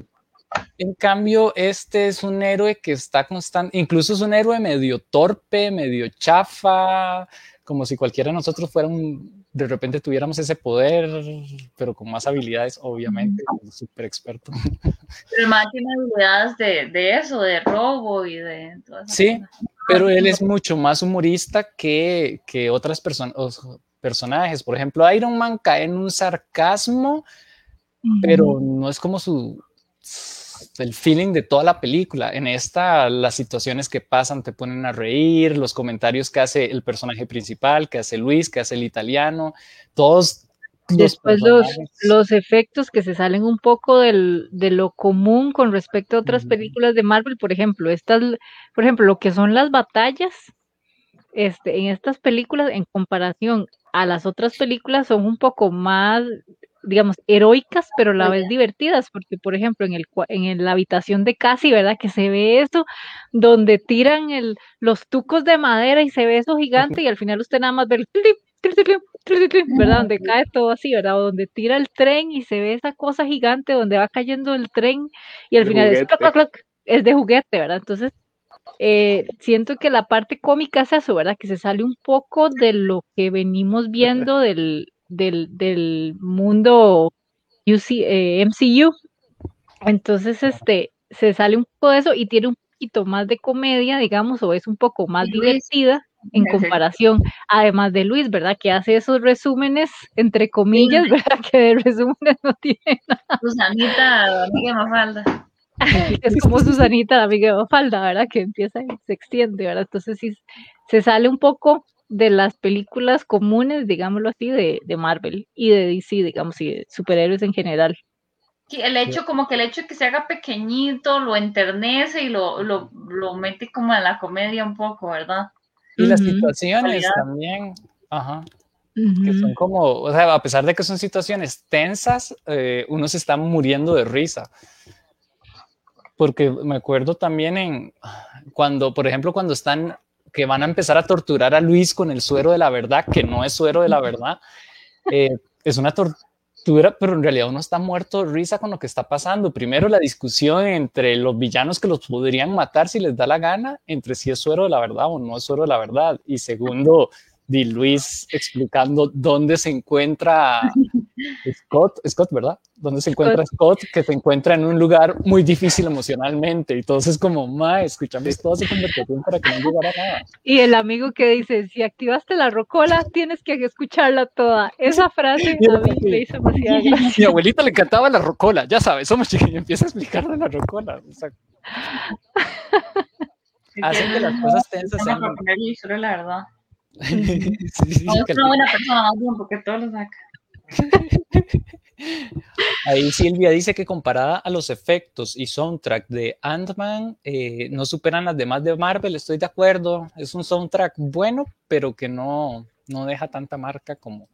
En cambio, este es un héroe que está constante, incluso es un héroe medio torpe, medio chafa, como si cualquiera de nosotros fuera un, de repente tuviéramos ese poder, pero con más habilidades, obviamente, súper experto. Pero más tiene habilidades de, de, eso, de robo y de... Sí, pero él es mucho más humorista que, que otras personas, personajes. Por ejemplo, Iron Man cae en un sarcasmo, pero no es como su el feeling de toda la película. En esta, las situaciones que pasan te ponen a reír, los comentarios que hace el personaje principal, que hace Luis, que hace el italiano, todos Después los, los, efectos que se salen un poco del, de lo común con respecto a otras películas de Marvel, por ejemplo, estas, por ejemplo, lo que son las batallas, este, en estas películas, en comparación a las otras películas, son un poco más, digamos, heroicas, pero a la vez divertidas, porque, por ejemplo, en, el, en la habitación de Cassie, ¿verdad? Que se ve eso, donde tiran el, los tucos de madera y se ve eso gigante y al final usted nada más ve el clip, ¿verdad? Donde cae todo así, ¿verdad? donde tira el tren y se ve esa cosa gigante donde va cayendo el tren y al final es, es, de juguete, ¿verdad? Entonces, eh, siento que la parte cómica es eso, ¿verdad? Que se sale un poco de lo que venimos viendo del, del, del mundo UC, eh, MCU. Entonces, este, se sale un poco de eso y tiene un poquito más de comedia, digamos, o es un poco más divertida en comparación, además de Luis, ¿verdad? Que hace esos resúmenes, entre comillas, ¿verdad? Que de resúmenes no tiene nada. Susanita, amiga Mafalda. Es como Susanita, la amiga Mafalda, ¿verdad? Que empieza y se extiende, ¿verdad? Entonces sí, se sale un poco de las películas comunes, digámoslo así, de, de Marvel y de DC, digamos, y de superhéroes en general. Sí, el hecho, como que el hecho de que se haga pequeño lo enternece y lo, lo, lo mete como en la comedia un poco, ¿verdad? Y las situaciones también, ajá, que son como, o sea, a pesar de que son situaciones tensas, eh, uno se está muriendo de risa. Porque me acuerdo también en cuando, por ejemplo, cuando están, que van a empezar a torturar a Luis con el suero de la verdad, que no es suero de la verdad, eh, es una tortura pero en realidad uno está muerto de risa con lo que está pasando. Primero la discusión entre los villanos que los podrían matar si les da la gana, entre si es suero de la verdad o no es suero de la verdad. Y segundo, Di Luis explicando dónde se encuentra Scott, Scott, ¿verdad? Dónde se encuentra Scott, que se encuentra en un lugar muy difícil emocionalmente. Y todos es como, ma, escuchamos toda esa conversación para que no llegara nada. Y el amigo que dice, si activaste la rocola, tienes que escucharla toda. Esa frase a mí me hizo demasiado gracia. Mi abuelita le encantaba la rocola, ya sabes, somos chiquillos, empieza a explicarle la rocola. O sea, hacen que las cosas tensas sean... la verdad. es una buena persona más bien porque todo lo saca. Ahí Silvia dice que comparada a los efectos y soundtrack de Ant-Man, eh, no superan las demás de Marvel, estoy de acuerdo. Es un soundtrack bueno, pero que no, no deja tanta marca como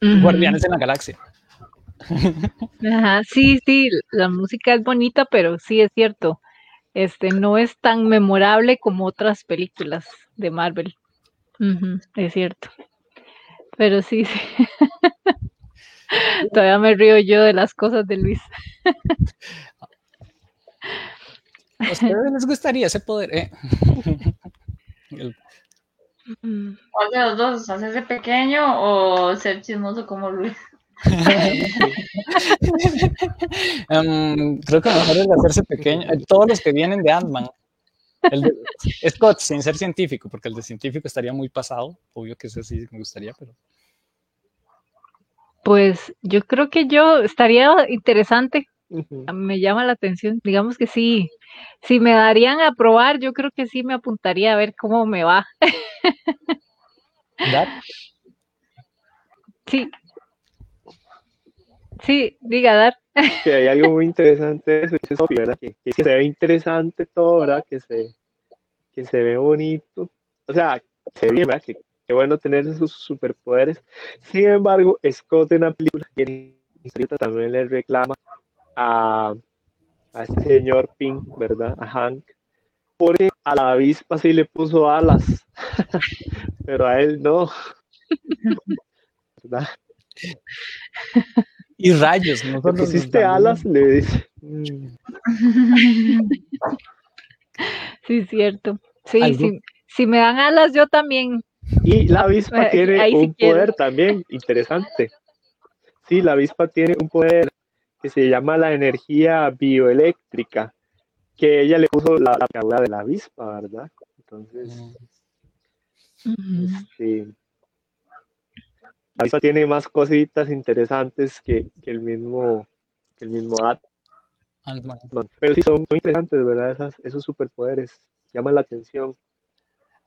Guardianes en la Galaxia. Ajá, sí, sí, la música es bonita, pero sí es cierto. Este no es tan memorable como otras películas de Marvel es cierto. Pero sí, sí. Todavía me río yo de las cosas de Luis. ¿A ustedes les gustaría ese poder? Eh? ¿Cuál de los dos? ¿Hacerse pequeño o ser chismoso como Luis? Em, creo que mejor es hacerse pequeño. Todos los que vienen de Ant-Man Scott, sin ser científico, porque el de científico estaría muy pasado. Obvio que ese sí me gustaría, pero. Pues yo creo que yo estaría interesante. Me llama la atención. Digamos que sí. Si me darían a probar, yo creo que sí me apuntaría a ver cómo me va. Sí. Sí, diga, Dar que hay algo muy interesante eso, es obvio, ¿verdad? Que, que, se ve interesante todo, ¿verdad? Que se, que se ve bonito. O sea, se ve bien, ¿verdad? Que, qué bueno tener esos superpoderes. Sin embargo, Scott en la película que también le reclama a, a este señor Pink, ¿verdad? A Hank. Porque a la avispa sí le puso alas, pero a él no. ¿Verdad? Y rayos, no pusiste alas, le dice. Mm. Sí, cierto. Sí, sí. Si me dan alas, yo también. Y la avispa tiene un poder también interesante. Sí, la avispa tiene un poder que se llama la energía bioeléctrica, que ella le puso la, la de la avispa, ¿verdad? Entonces, sí. Este, la tiene más cositas interesantes que, el mismo que el mismo Pero sí, son muy interesantes, ¿verdad? esos superpoderes llaman la atención.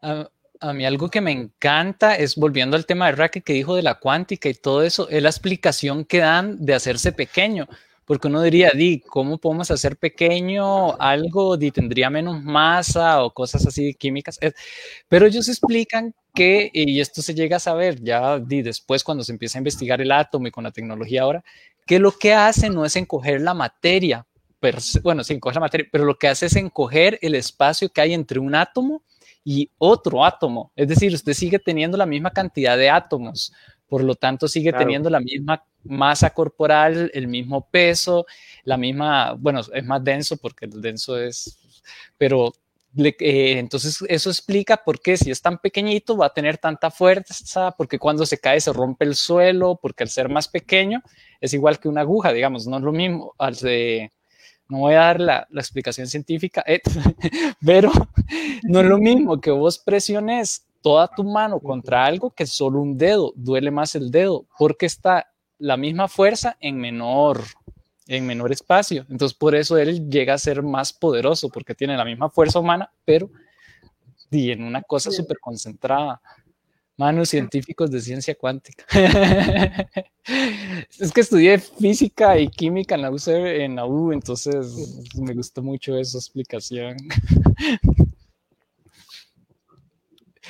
A, mí algo que me encanta es, volviendo al tema de Racket que dijo de la cuántica y todo eso, es la explicación que dan de hacerse pequeño porque uno diría, di, ¿cómo podemos hacer pequeño algo? Di, tendría menos masa o cosas así químicas. Pero ellos explican que, y esto se llega a saber ya di, después cuando se empieza a investigar el átomo y con la tecnología ahora, que lo que hace no es encoger la materia, bueno, sí, encoger la materia, pero lo que hace es encoger el espacio que hay entre un átomo y otro átomo. Es decir, usted sigue teniendo la misma cantidad de átomos, por lo tanto sigue teniendo la misma masa corporal, el mismo peso, la misma, bueno, es más denso porque el denso es, pero eh, entonces eso explica por qué si es tan pequeñito va a tener tanta fuerza, porque cuando se cae se rompe el suelo, porque al ser más pequeño es igual que una aguja, digamos, no es lo mismo, al de, no voy a dar la, la explicación científica, eh, pero no es lo mismo que vos presiones toda tu mano contra algo que solo un dedo, duele más el dedo, porque está la misma fuerza en menor, en menor espacio. Entonces, por eso él llega a ser más poderoso, porque tiene la misma fuerza humana, pero y en una cosa súper concentrada. Manos científicos de ciencia cuántica. es que estudié física y química en la, UC, en la U, entonces me gustó mucho esa explicación.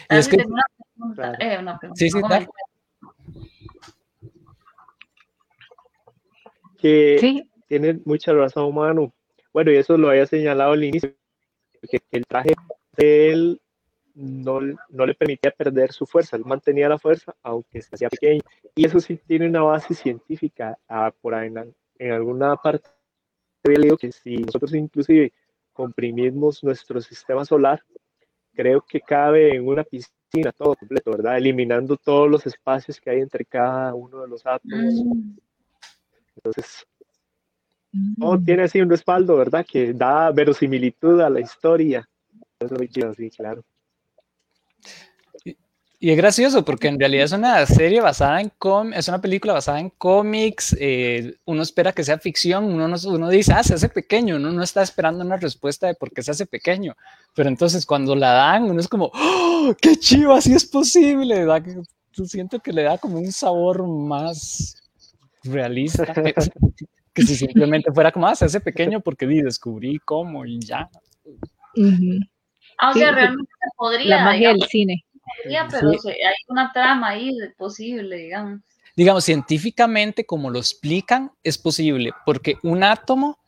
Es que, una pregunta, eh, una pregunta, sí, sí, Que sí. tiene mucha razón, humano. Bueno, y eso lo había señalado al inicio, que el traje de él no, no, le permitía perder su fuerza, él mantenía la fuerza aunque se hacía pequeño. Y eso sí tiene una base científica. Ah, por ahí en, en, alguna parte había leído que si nosotros inclusive comprimimos nuestro sistema solar, creo que cabe en una piscina todo completo, ¿verdad? Eliminando todos los espacios que hay entre cada uno de los átomos. Entonces, todo mm. tiene así un respaldo, ¿verdad? Que da verosimilitud a la historia. Es muy chido, sí, claro. Y es gracioso porque en realidad es una serie basada en cómics, es una película basada en cómics, eh, uno espera que sea ficción, uno, uno dice, ah, se hace pequeño, uno no está esperando una respuesta de por qué se hace pequeño, pero entonces cuando la dan, uno es como, ¡Oh, qué chivo, así es posible, ¿verdad? siento que le da como un sabor más realista, que si simplemente fuera como, ah, se hace pequeño porque descubrí cómo y ya. Ah, o sea, realmente podría. La magia del cine pero hay una trama ahí posible, digamos. Digamos, científicamente, como lo explican, es posible, porque un átomo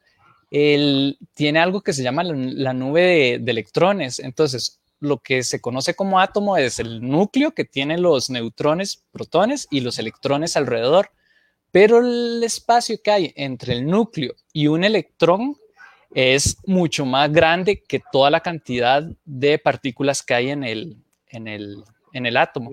tiene algo que se llama la, nube de, electrones. Entonces, lo que se conoce como átomo es el núcleo que tiene los neutrones, protones y los electrones alrededor. Pero el espacio que hay entre el núcleo y un electrón es mucho más grande que toda la cantidad de partículas que hay en el, en el, en el átomo.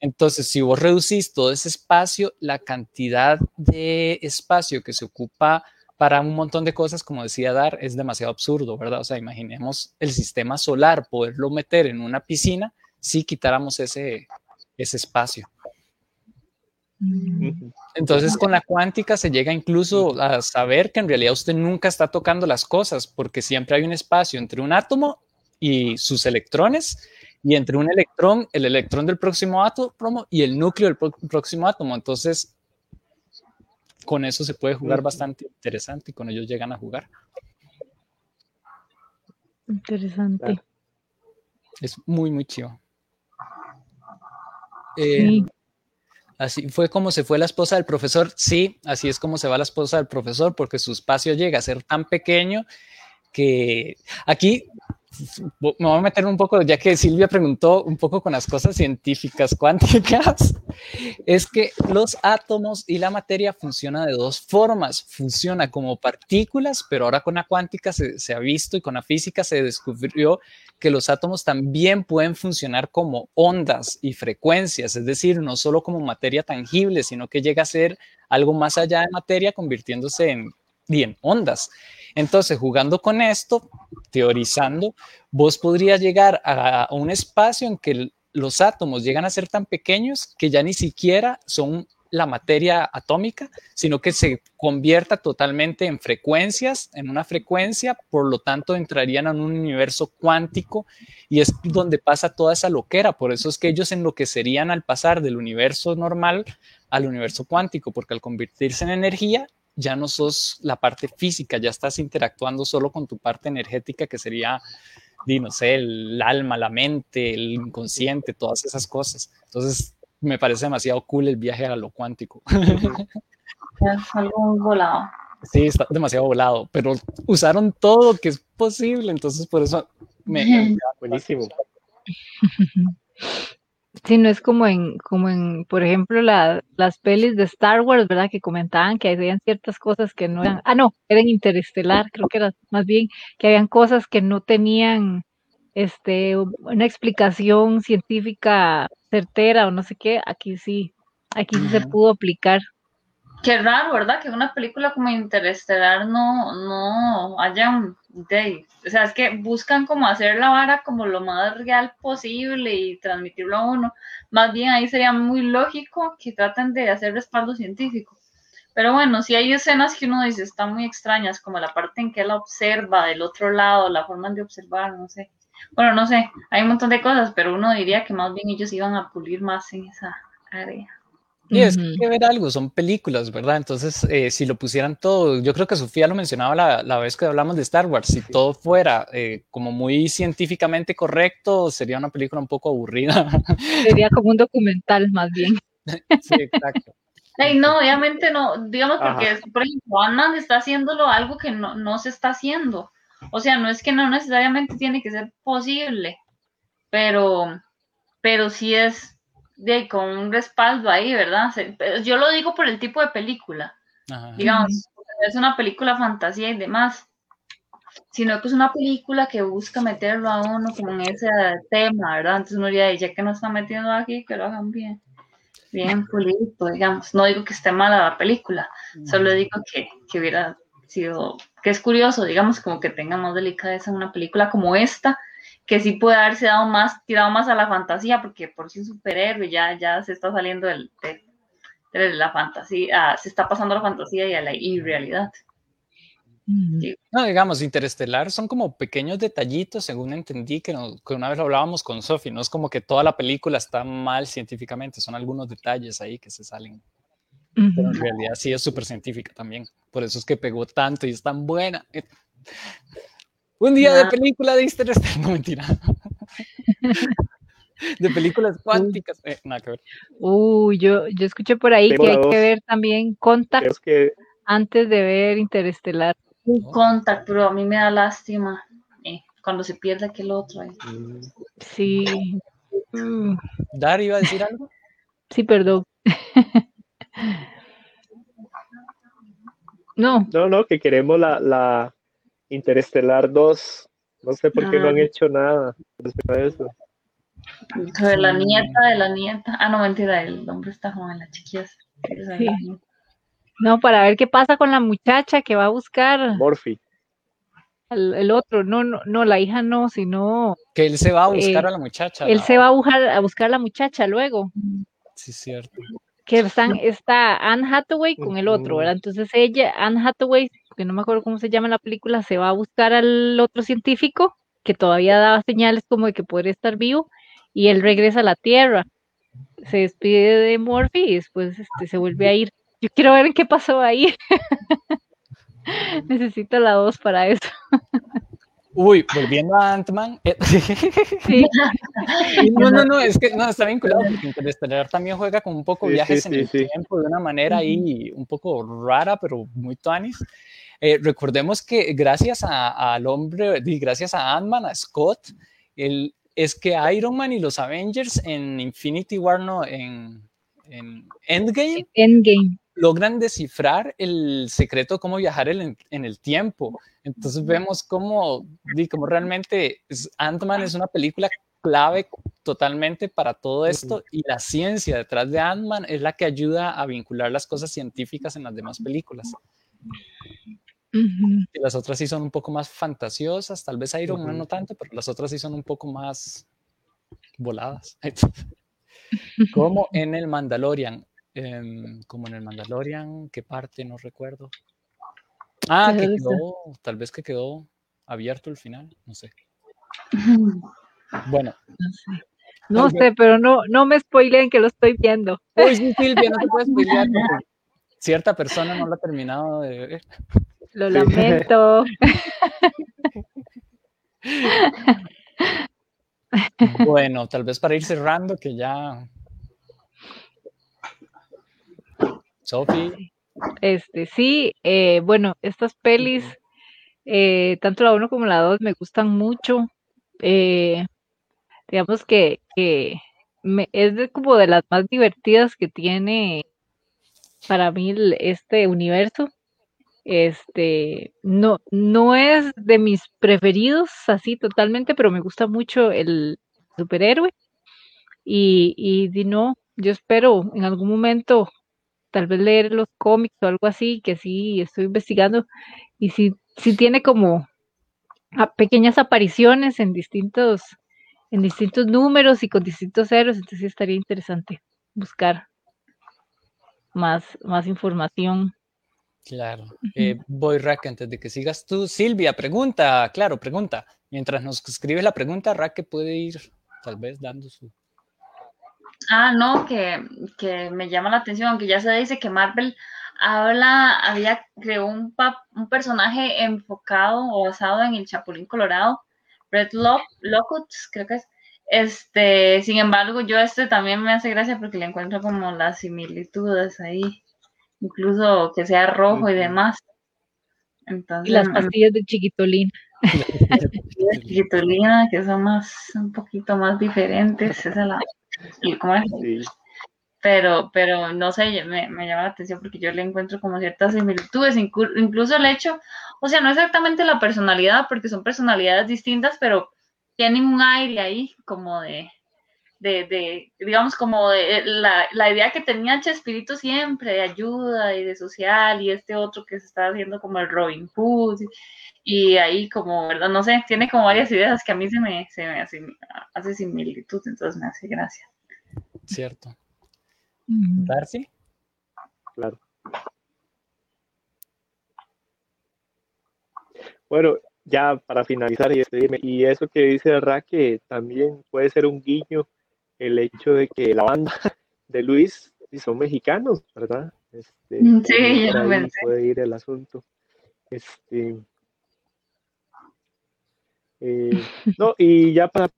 Entonces, si vos reducís todo ese espacio, la cantidad de espacio que se ocupa para un montón de cosas, como decía Dar, es demasiado absurdo, ¿verdad? O sea, imaginemos el sistema solar, poderlo meter en una piscina si quitáramos ese, ese espacio. Entonces con la cuántica se llega incluso a saber que en realidad usted nunca está tocando las cosas porque siempre hay un espacio entre un átomo y sus electrones y entre un electrón, el electrón del próximo átomo y el núcleo del próximo átomo. Entonces, con eso se puede jugar bastante interesante y con ellos llegan a jugar. Interesante. Es muy, muy chido. Eh, así fue como se fue la esposa del profesor. Sí, así es como se va la esposa del profesor, porque su espacio llega a ser tan pequeño que aquí me voy a meter un poco, ya que Silvia preguntó un poco con las cosas científicas cuánticas, es que los átomos y la materia funcionan de dos formas. Funciona como partículas, pero ahora con la cuántica se, ha visto y con la física se descubrió que los átomos también pueden funcionar como ondas y frecuencias, es decir, no solo como materia tangible, sino que llega a ser algo más allá de materia, convirtiéndose en, en ondas. Entonces, jugando con esto, teorizando, vos podrías llegar a, un espacio en que los átomos llegan a ser tan pequeños que ya ni siquiera son la materia atómica, sino que se convierta totalmente en frecuencias, en una frecuencia, por lo tanto entrarían en un universo cuántico y es donde pasa toda esa loquera. Por eso es que ellos enloquecerían al pasar del universo normal al universo cuántico, porque al convertirse en energía ya no sos la parte física, ya estás interactuando solo con tu parte energética que sería, no sé, el alma, la mente, el inconsciente, todas esas cosas. Entonces, me parece demasiado cool el viaje a lo cuántico. Es algo volado. Sí, está demasiado volado, pero usaron todo que es posible, entonces por eso me... Buenísimo. Sí, no es como en, como en, por ejemplo, las pelis de Star Wars, ¿verdad? Que comentaban que habían ciertas cosas que no eran, ah, no, eran interestelar, creo que era más bien, que habían cosas que no tenían, este, una explicación científica certera o no sé qué, aquí sí, aquí sí se pudo aplicar. Qué raro, ¿verdad? Que una película como Interestelar no, no haya un day. O sea, es que buscan como hacer la vara como lo más real posible y transmitirlo a uno. Más bien ahí sería muy lógico que traten de hacer respaldo científico. Pero bueno, si hay escenas que uno dice están muy extrañas, como la parte en que él observa del otro lado, la forma de observar, no sé. Bueno, no sé, hay un montón de cosas, pero uno diría que más bien ellos iban a pulir más en esa área. Y es que hay que ver algo, son películas, ¿verdad? Entonces, eh, si lo pusieran todo, yo creo que Sofía lo mencionaba la, la vez que hablamos de Star Wars, si todo fuera eh, como muy científicamente correcto, sería una película un poco aburrida. Sería como un documental más bien. sí, exacto. no, obviamente no, digamos porque, por ejemplo, Ant-Man está haciéndolo algo que no, no se está haciendo. O sea, no es que no necesariamente tiene que ser posible, pero, pero sí es de, con un respaldo ahí, ¿verdad? Yo lo digo por el tipo de película. Digamos, es una película fantasía y demás, sino que es una película que busca meterlo a uno como en ese tema, ¿verdad? Entonces uno diría, ya que no está metiendo aquí, que lo hagan bien, bien pulido, digamos. No digo que esté mala la película, solo digo que, que hubiera sido, que es curioso, digamos, como que tenga más delicadeza en una película como esta, que sí puede haberse dado más, tirado más a la fantasía, porque por si un superhéroe ya, ya se está saliendo del, de, la fantasía, se está pasando a la fantasía y a la irrealidad. No, digamos, Interestelar son como pequeños detallitos, según entendí, que, que una vez hablábamos con Sophie, no es como que toda la película está mal científicamente, son algunos detalles ahí que se salen. Pero en realidad sí es súper científica también. Por eso es que pegó tanto y es tan buena. Un día de película de Interestelar, no mentira. de películas cuánticas. Eh, nada que ver. Uy, yo, yo escuché por ahí que hay que ver también Contact que... antes de ver Interestelar. Contact, pero a mí me da lástima eh, cuando se pierde aquel otro. Sí. Mm. ¿Dar iba a decir algo? Sí, perdón. No. No, no, que queremos la, la Interestelar 2. No sé por qué no han ah. hecho nada respecto a eso. De la nieta, de la nieta. Ah, no, mentira, el hombre está joven, la chiquilla. No, para ver qué pasa con la muchacha que va a buscar. Morphy. El, otro, no, no, no, la hija no, sino. Que él se va a buscar eh, a la muchacha. Él se va a buscar, a buscar a la muchacha luego. Sí, cierto que están, está Anne Hathaway con el otro, ¿verdad? Entonces ella, Anne Hathaway, que no me acuerdo cómo se llama la película, se va a buscar al otro científico que todavía daba señales como de que podría estar vivo y él regresa a la Tierra. Se despide de Morphy y después este, se vuelve a ir. Yo quiero ver en qué pasó ahí. Necesito la voz para eso. Uy, volviendo a Ant-Man. Eh, sí. no, no, no, es que no, está vinculado porque Interestelar también juega con un poco viajes en el tiempo de una manera ahí un poco rara, pero muy tuanis. Eh, recordemos que gracias al hombre, gracias a Ant-Man, a Scott, el, es que Iron Man y los Avengers en Infinity War, no, en, en Endgame, Endgame, logran descifrar el secreto de cómo viajar en, el tiempo. Entonces vemos cómo, cómo realmente Ant-Man es una película clave totalmente para todo esto y la ciencia detrás de Ant-Man es la que ayuda a vincular las cosas científicas en las demás películas. Y las otras sí son un poco más fantasiosas, tal vez Iron Man no tanto, pero las otras sí son un poco más voladas. como en el Mandalorian. Em, como en el Mandalorian, ¿qué parte? No recuerdo. Ah, que quedó, tal vez que quedó abierto el final, no sé. Bueno. No sé, pero no, no me spoileen que lo estoy viendo. Uy, sí, Silvia, no te puedes spoilear cierta persona no lo ha terminado de ver. Lo lamento. Bueno, tal vez para ir cerrando, que ya. Sophie. Este, sí, eh, bueno, estas pelis, eh, tanto la 1 como la 2 me gustan mucho. Eh, digamos que, es de, como de las más divertidas que tiene para mí este universo. Este, no, no es de mis preferidos así totalmente, pero me gusta mucho el superhéroe. Y, y, no, yo espero en algún momento tal vez leer los cómics o algo así, que sí estoy investigando, y si, si tiene como pequeñas apariciones en distintos, en distintos números y con distintos héroes, entonces sí estaría interesante buscar más, más información. Claro. Eh, voy, Rack, antes de que sigas tú. Silvia, pregunta, claro, pregunta. Mientras nos escribes la pregunta, Rack puede ir tal vez dando su... Ah, no, que, que, me llama la atención, aunque ya se dice que Marvel habla, había creó un, un personaje enfocado o basado en el Chapulín Colorado, Red Locuts, creo que es. Este, sin embargo, yo este también me hace gracia porque le encuentro como las similitudes ahí, incluso que sea rojo y demás. Entonces, las pastillas de chiquitolina. de chiquitolina, que son más, un poquito más diferentes. Esa la, ¿cómo es? Pero, pero no sé, me, me, llama la atención porque yo le encuentro como ciertas similitudes, incluso el hecho, o sea, no exactamente la personalidad, porque son personalidades distintas, pero tienen un aire ahí como de, de, de digamos, como de eh, la, la, idea que tenía Chespirito siempre de ayuda y de social y este otro que se está haciendo como el Robin Hood y, ahí como, ¿verdad? No sé, tiene como varias ideas que a mí se me, se me hace, hace similitud, entonces me hace gracia. Cierto. Darcy. Claro. Bueno, ya para finalizar y despedirme, y eso que dice Raque también puede ser un guiño el hecho de que la banda de Luis son mexicanos, ¿verdad? Este, sí, ya lo Puede ir el asunto. Este, eh, no, y ya para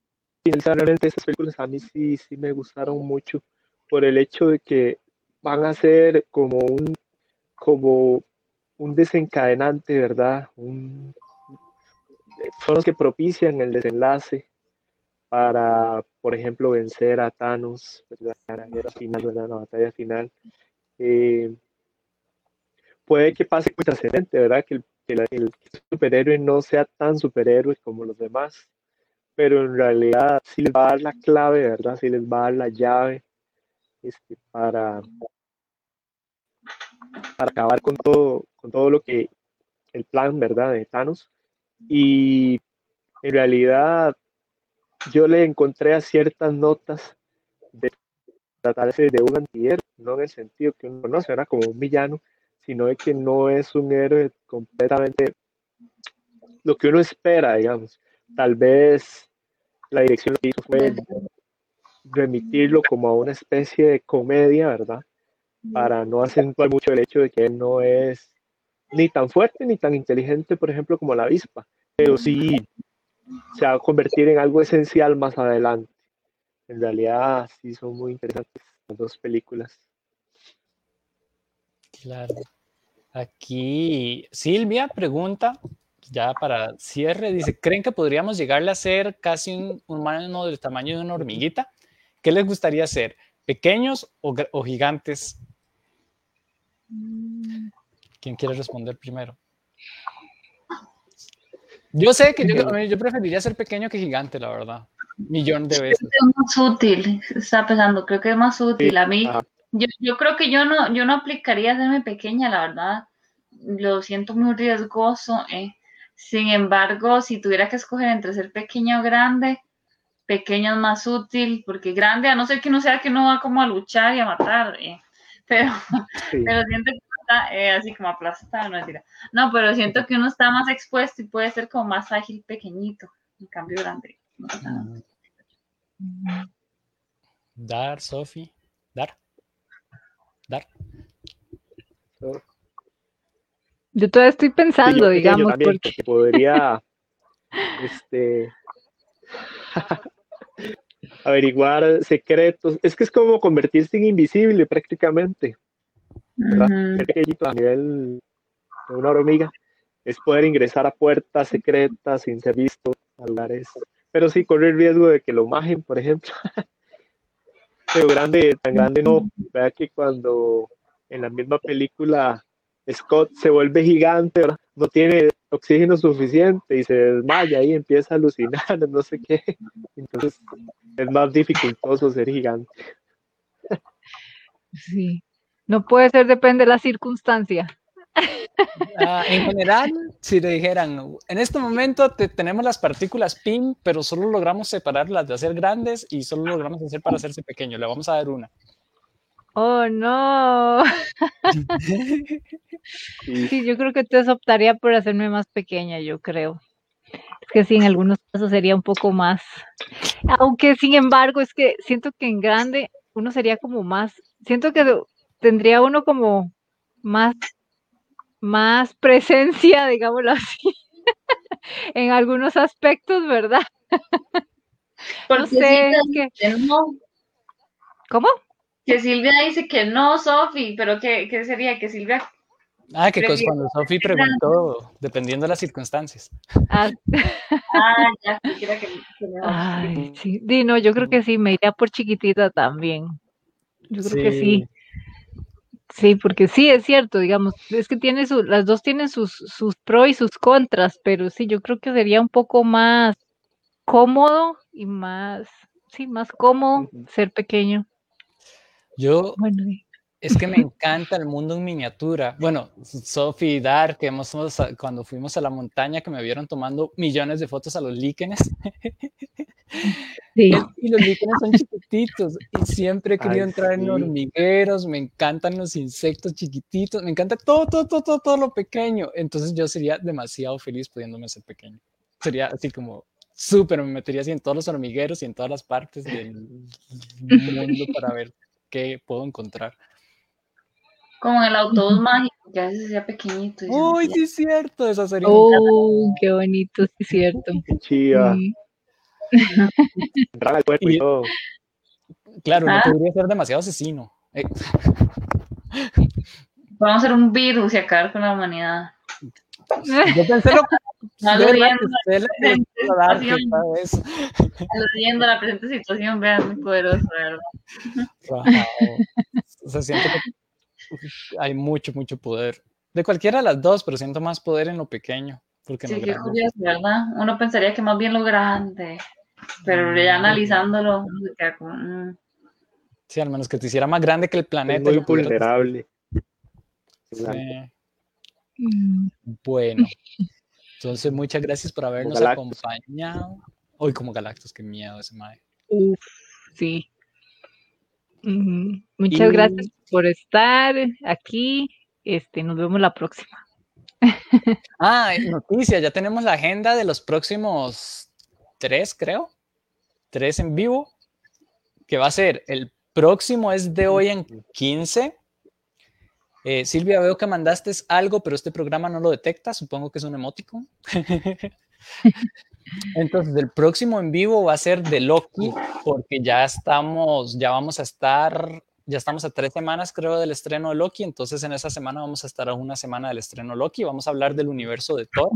finalizar, realmente esas películas a mí sí, sí me gustaron mucho por el hecho de que van a ser como un, como un desencadenante, ¿verdad? Un, son los que propician el desenlace para, por ejemplo, vencer a Thanos, ¿verdad? la final, ¿verdad? la batalla final. Eh, puede que pase muy trascendente, ¿verdad? Que el, el, superhéroe no sea tan superhéroe como los demás, pero en realidad sí les va a dar la clave, ¿verdad? Sí les va a dar la llave este, para, para acabar con todo, con todo lo que el plan, ¿verdad? De Thanos. Y en realidad yo le encontré a ciertas notas de tratarse de un antihéroe, no en el sentido que uno no era como un villano, sino de que no es un héroe completamente lo que uno espera, digamos. Tal vez la dirección que hizo fue remitirlo como a una especie de comedia, ¿verdad? Para no acentuar mucho el hecho de que él no es ni tan fuerte ni tan inteligente, por ejemplo, como la avispa, pero sí se va a convertir en algo esencial más adelante. En realidad, sí son muy interesantes las dos películas. Claro. Aquí Silvia pregunta, ya para cierre, dice, ¿creen que podríamos llegarle a ser casi un humano del tamaño de una hormiguita? ¿Qué les gustaría ser? ¿Pequeños o, gigantes? Mm. ¿Quién quiere responder primero? Yo sé que yo, preferiría ser pequeño que gigante, la verdad. Millón de veces. Es más útil, está pensando, creo que es más útil. A mí, yo, creo que yo no, yo no aplicaría hacerme pequeña, la verdad. Lo siento muy riesgoso. Eh. Sin embargo, si tuviera que escoger entre ser pequeño o grande, pequeña es más útil, porque grande, a no ser que no sea que no va como a luchar y a matar, eh, pero, pero siento que está eh, así como aplastado, no mentira. No, pero siento que uno está más expuesto y puede ser como más ágil pequeñito, en cambio grande. Dar, Sofi, dar, dar. Yo todavía estoy pensando, digamos, porque... podría este, averiguar secretos. Es que es como convertirse en invisible prácticamente. A nivel de una hormiga es poder ingresar a puertas secretas sin ser visto a lugares. Pero sí corre el riesgo de que lo majen, por ejemplo. Pero grande, tan grande no. Vea que cuando en la misma película Scott se vuelve gigante, no tiene oxígeno suficiente y se desmaya y empieza a alucinar, no sé qué. Entonces es más dificultoso ser gigante. Sí, no puede ser, depende de la circunstancia. Ah, en general, si le dijeran, en este momento tenemos las partículas PIM, pero solo logramos separarlas de hacer grandes y solo logramos hacer para hacerse pequeño, le vamos a dar una. Oh, no. sí, yo creo que entonces optaría por hacerme más pequeña, yo creo. Es que sí, en algunos casos sería un poco más. Aunque, sin embargo, es que siento que en grande uno sería como más. Siento que tendría uno como más, más presencia, digámoslo así, en algunos aspectos, ¿verdad? no sé, ¿Cómo? Que Silvia dice que no, Sofi, pero ¿qué, ¿qué, sería? Que Silvia... Ah, que cuando Sofi preguntó, dependiendo de las circunstancias. Ah, ah ya, que, que Ay, sí. Dino, yo creo que sí, me iría por chiquitita también. Yo creo que sí. Sí, porque sí, es cierto, digamos, es que tiene su, las dos tienen sus, sus pros y sus contras, pero sí, yo creo que sería un poco más cómodo y más, sí, más cómodo ser pequeño. Yo, es que me encanta el mundo en miniatura. Bueno, Sophie y Dar, que hemos, cuando fuimos a la montaña, que me vieron tomando millones de fotos a los líquenes. Sí. Y los líquenes son chiquititos y siempre he querido entrar en hormigueros, me encantan los insectos chiquititos, me encanta todo, todo, todo, todo, todo lo pequeño. Entonces yo sería demasiado feliz pudiéndome ser pequeño. Sería así como súper, me metería así en todos los hormigueros y en todas las partes del mundo para ver qué puedo encontrar. Como en el autobús mágico, que a veces sea pequeñito. Uy, sí es cierto, esa sería. Oh, qué bonito, sí es cierto. Qué chiva. Entrar al cuerpo y, todo. Claro, no ah. podría ser demasiado asesino. Eh. Vamos a hacer un virus y acabar con la humanidad. Yo pensé lo Aludiendo la presente situación, vean, muy poderoso, ¿verdad? O sea, siento que hay mucho, mucho poder. De cualquiera de las dos, pero siento más poder en lo pequeño. Porque sí, qué curioso, ¿verdad? Uno pensaría que más bien lo grande, pero ya mm. analizándolo, se queda como... Mm. Sí, al menos que te hiciera más grande que el planeta. Es muy vulnerable. Sí. Mm. Bueno, entonces muchas gracias por habernos acompañado. Hoy como Galactus, qué miedo ese mae. Uf, sí. Muchas gracias por estar aquí. Este, nos vemos la próxima. Ah, noticia, ya tenemos la agenda de los próximos tres, creo. Tres en vivo. Que va a ser el próximo es de hoy en 15 eh, Silvia, veo que mandaste algo, pero este programa no lo detecta. Supongo que es un emoticon. Entonces, el próximo en vivo va a ser de Loki, porque ya estamos, ya vamos a estar, ya estamos a tres semanas, creo, del estreno de Loki. Entonces, en esa semana vamos a estar a una semana del estreno de Loki. Vamos a hablar del universo de Thor.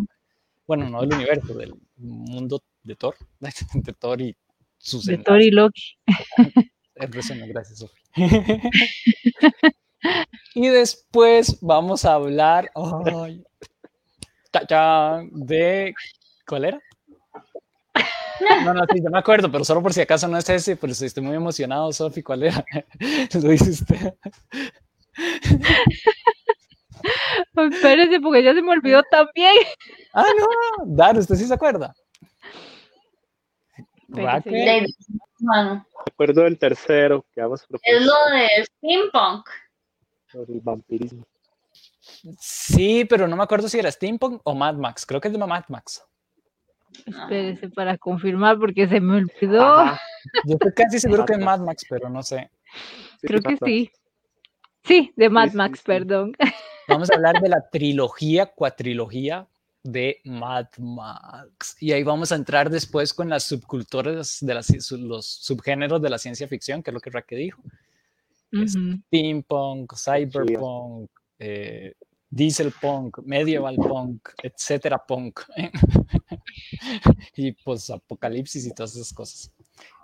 Bueno, no del universo, del mundo de Thor, de Thor y sus. De Thor y Loki. gracias, Sofía. Y después vamos a hablar de... ¿Cuál era? No, no, sí, yo me acuerdo, pero solo por si acaso no es ese, pero estoy muy emocionado, Sofi, ¿cuál era? Lo dice usted. Espérese, porque ya se me olvidó también. Ah, no, Dar, ¿usted sí se acuerda? Recuerdo el tercero que vamos a Es lo de steampunk. El vampirismo. Sí, pero no me acuerdo si era steampunk o Mad Max. Creo que es de Mad Max. Espérese para confirmar porque se me olvidó. Yo estoy casi seguro que es Mad Max, pero no sé. Creo que sí. Sí, de Mad Max, perdón. Vamos a hablar de la trilogía, cuatrilogía de Mad Max. Y ahí vamos a entrar después con las subculturas de los subgéneros de la ciencia ficción, que es lo que Raque dijo. Steampunk, cyberpunk, eh, diesel punk, medieval punk, etcétera punk. y pues apocalipsis y todas esas cosas.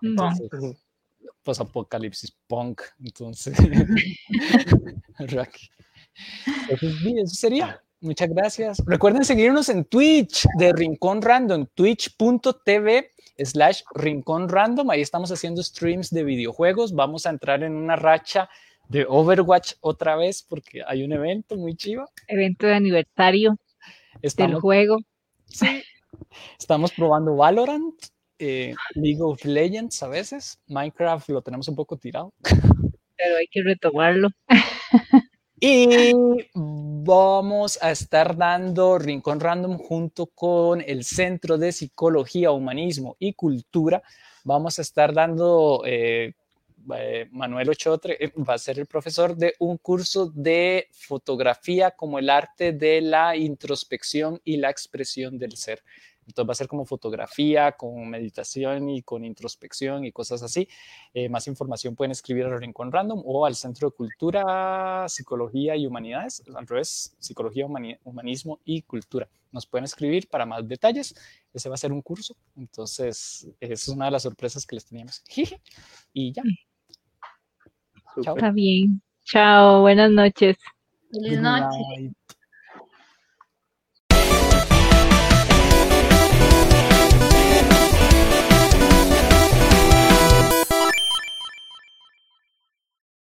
Entonces, pues apocalipsis punk. Entonces, Rocky. eso sería. Muchas gracias. Recuerden seguirnos en Twitch de Rincón Random, twitch.tv slash Rincón Random. Ahí estamos haciendo streams de videojuegos. Vamos a entrar en una racha de Overwatch otra vez porque hay un evento muy chivo. Evento de aniversario del juego. Sí. Estamos probando Valorant, eh, League of Legends a veces. Minecraft lo tenemos un poco tirado. Pero hay que retomarlo. Y vamos a estar dando Rincón Random junto con el Centro de Psicología, Humanismo y Cultura. Vamos a estar dando eh, eh, Manuel Ochotre eh, va a ser el profesor de un curso de fotografía como el arte de la introspección y la expresión del ser. Entonces va a ser como fotografía, con meditación y con introspección y cosas así. Eh, más información pueden escribir al Rincón Random o al Centro de Cultura, Psicología y Humanidades, al revés, Psicología, Humanismo y Cultura. Nos pueden escribir para más detalles. Ese va a ser un curso. Entonces, es una de las sorpresas que les teníamos. y ya. Chao. Está bien. Chao, buenas noches. Feliz noche.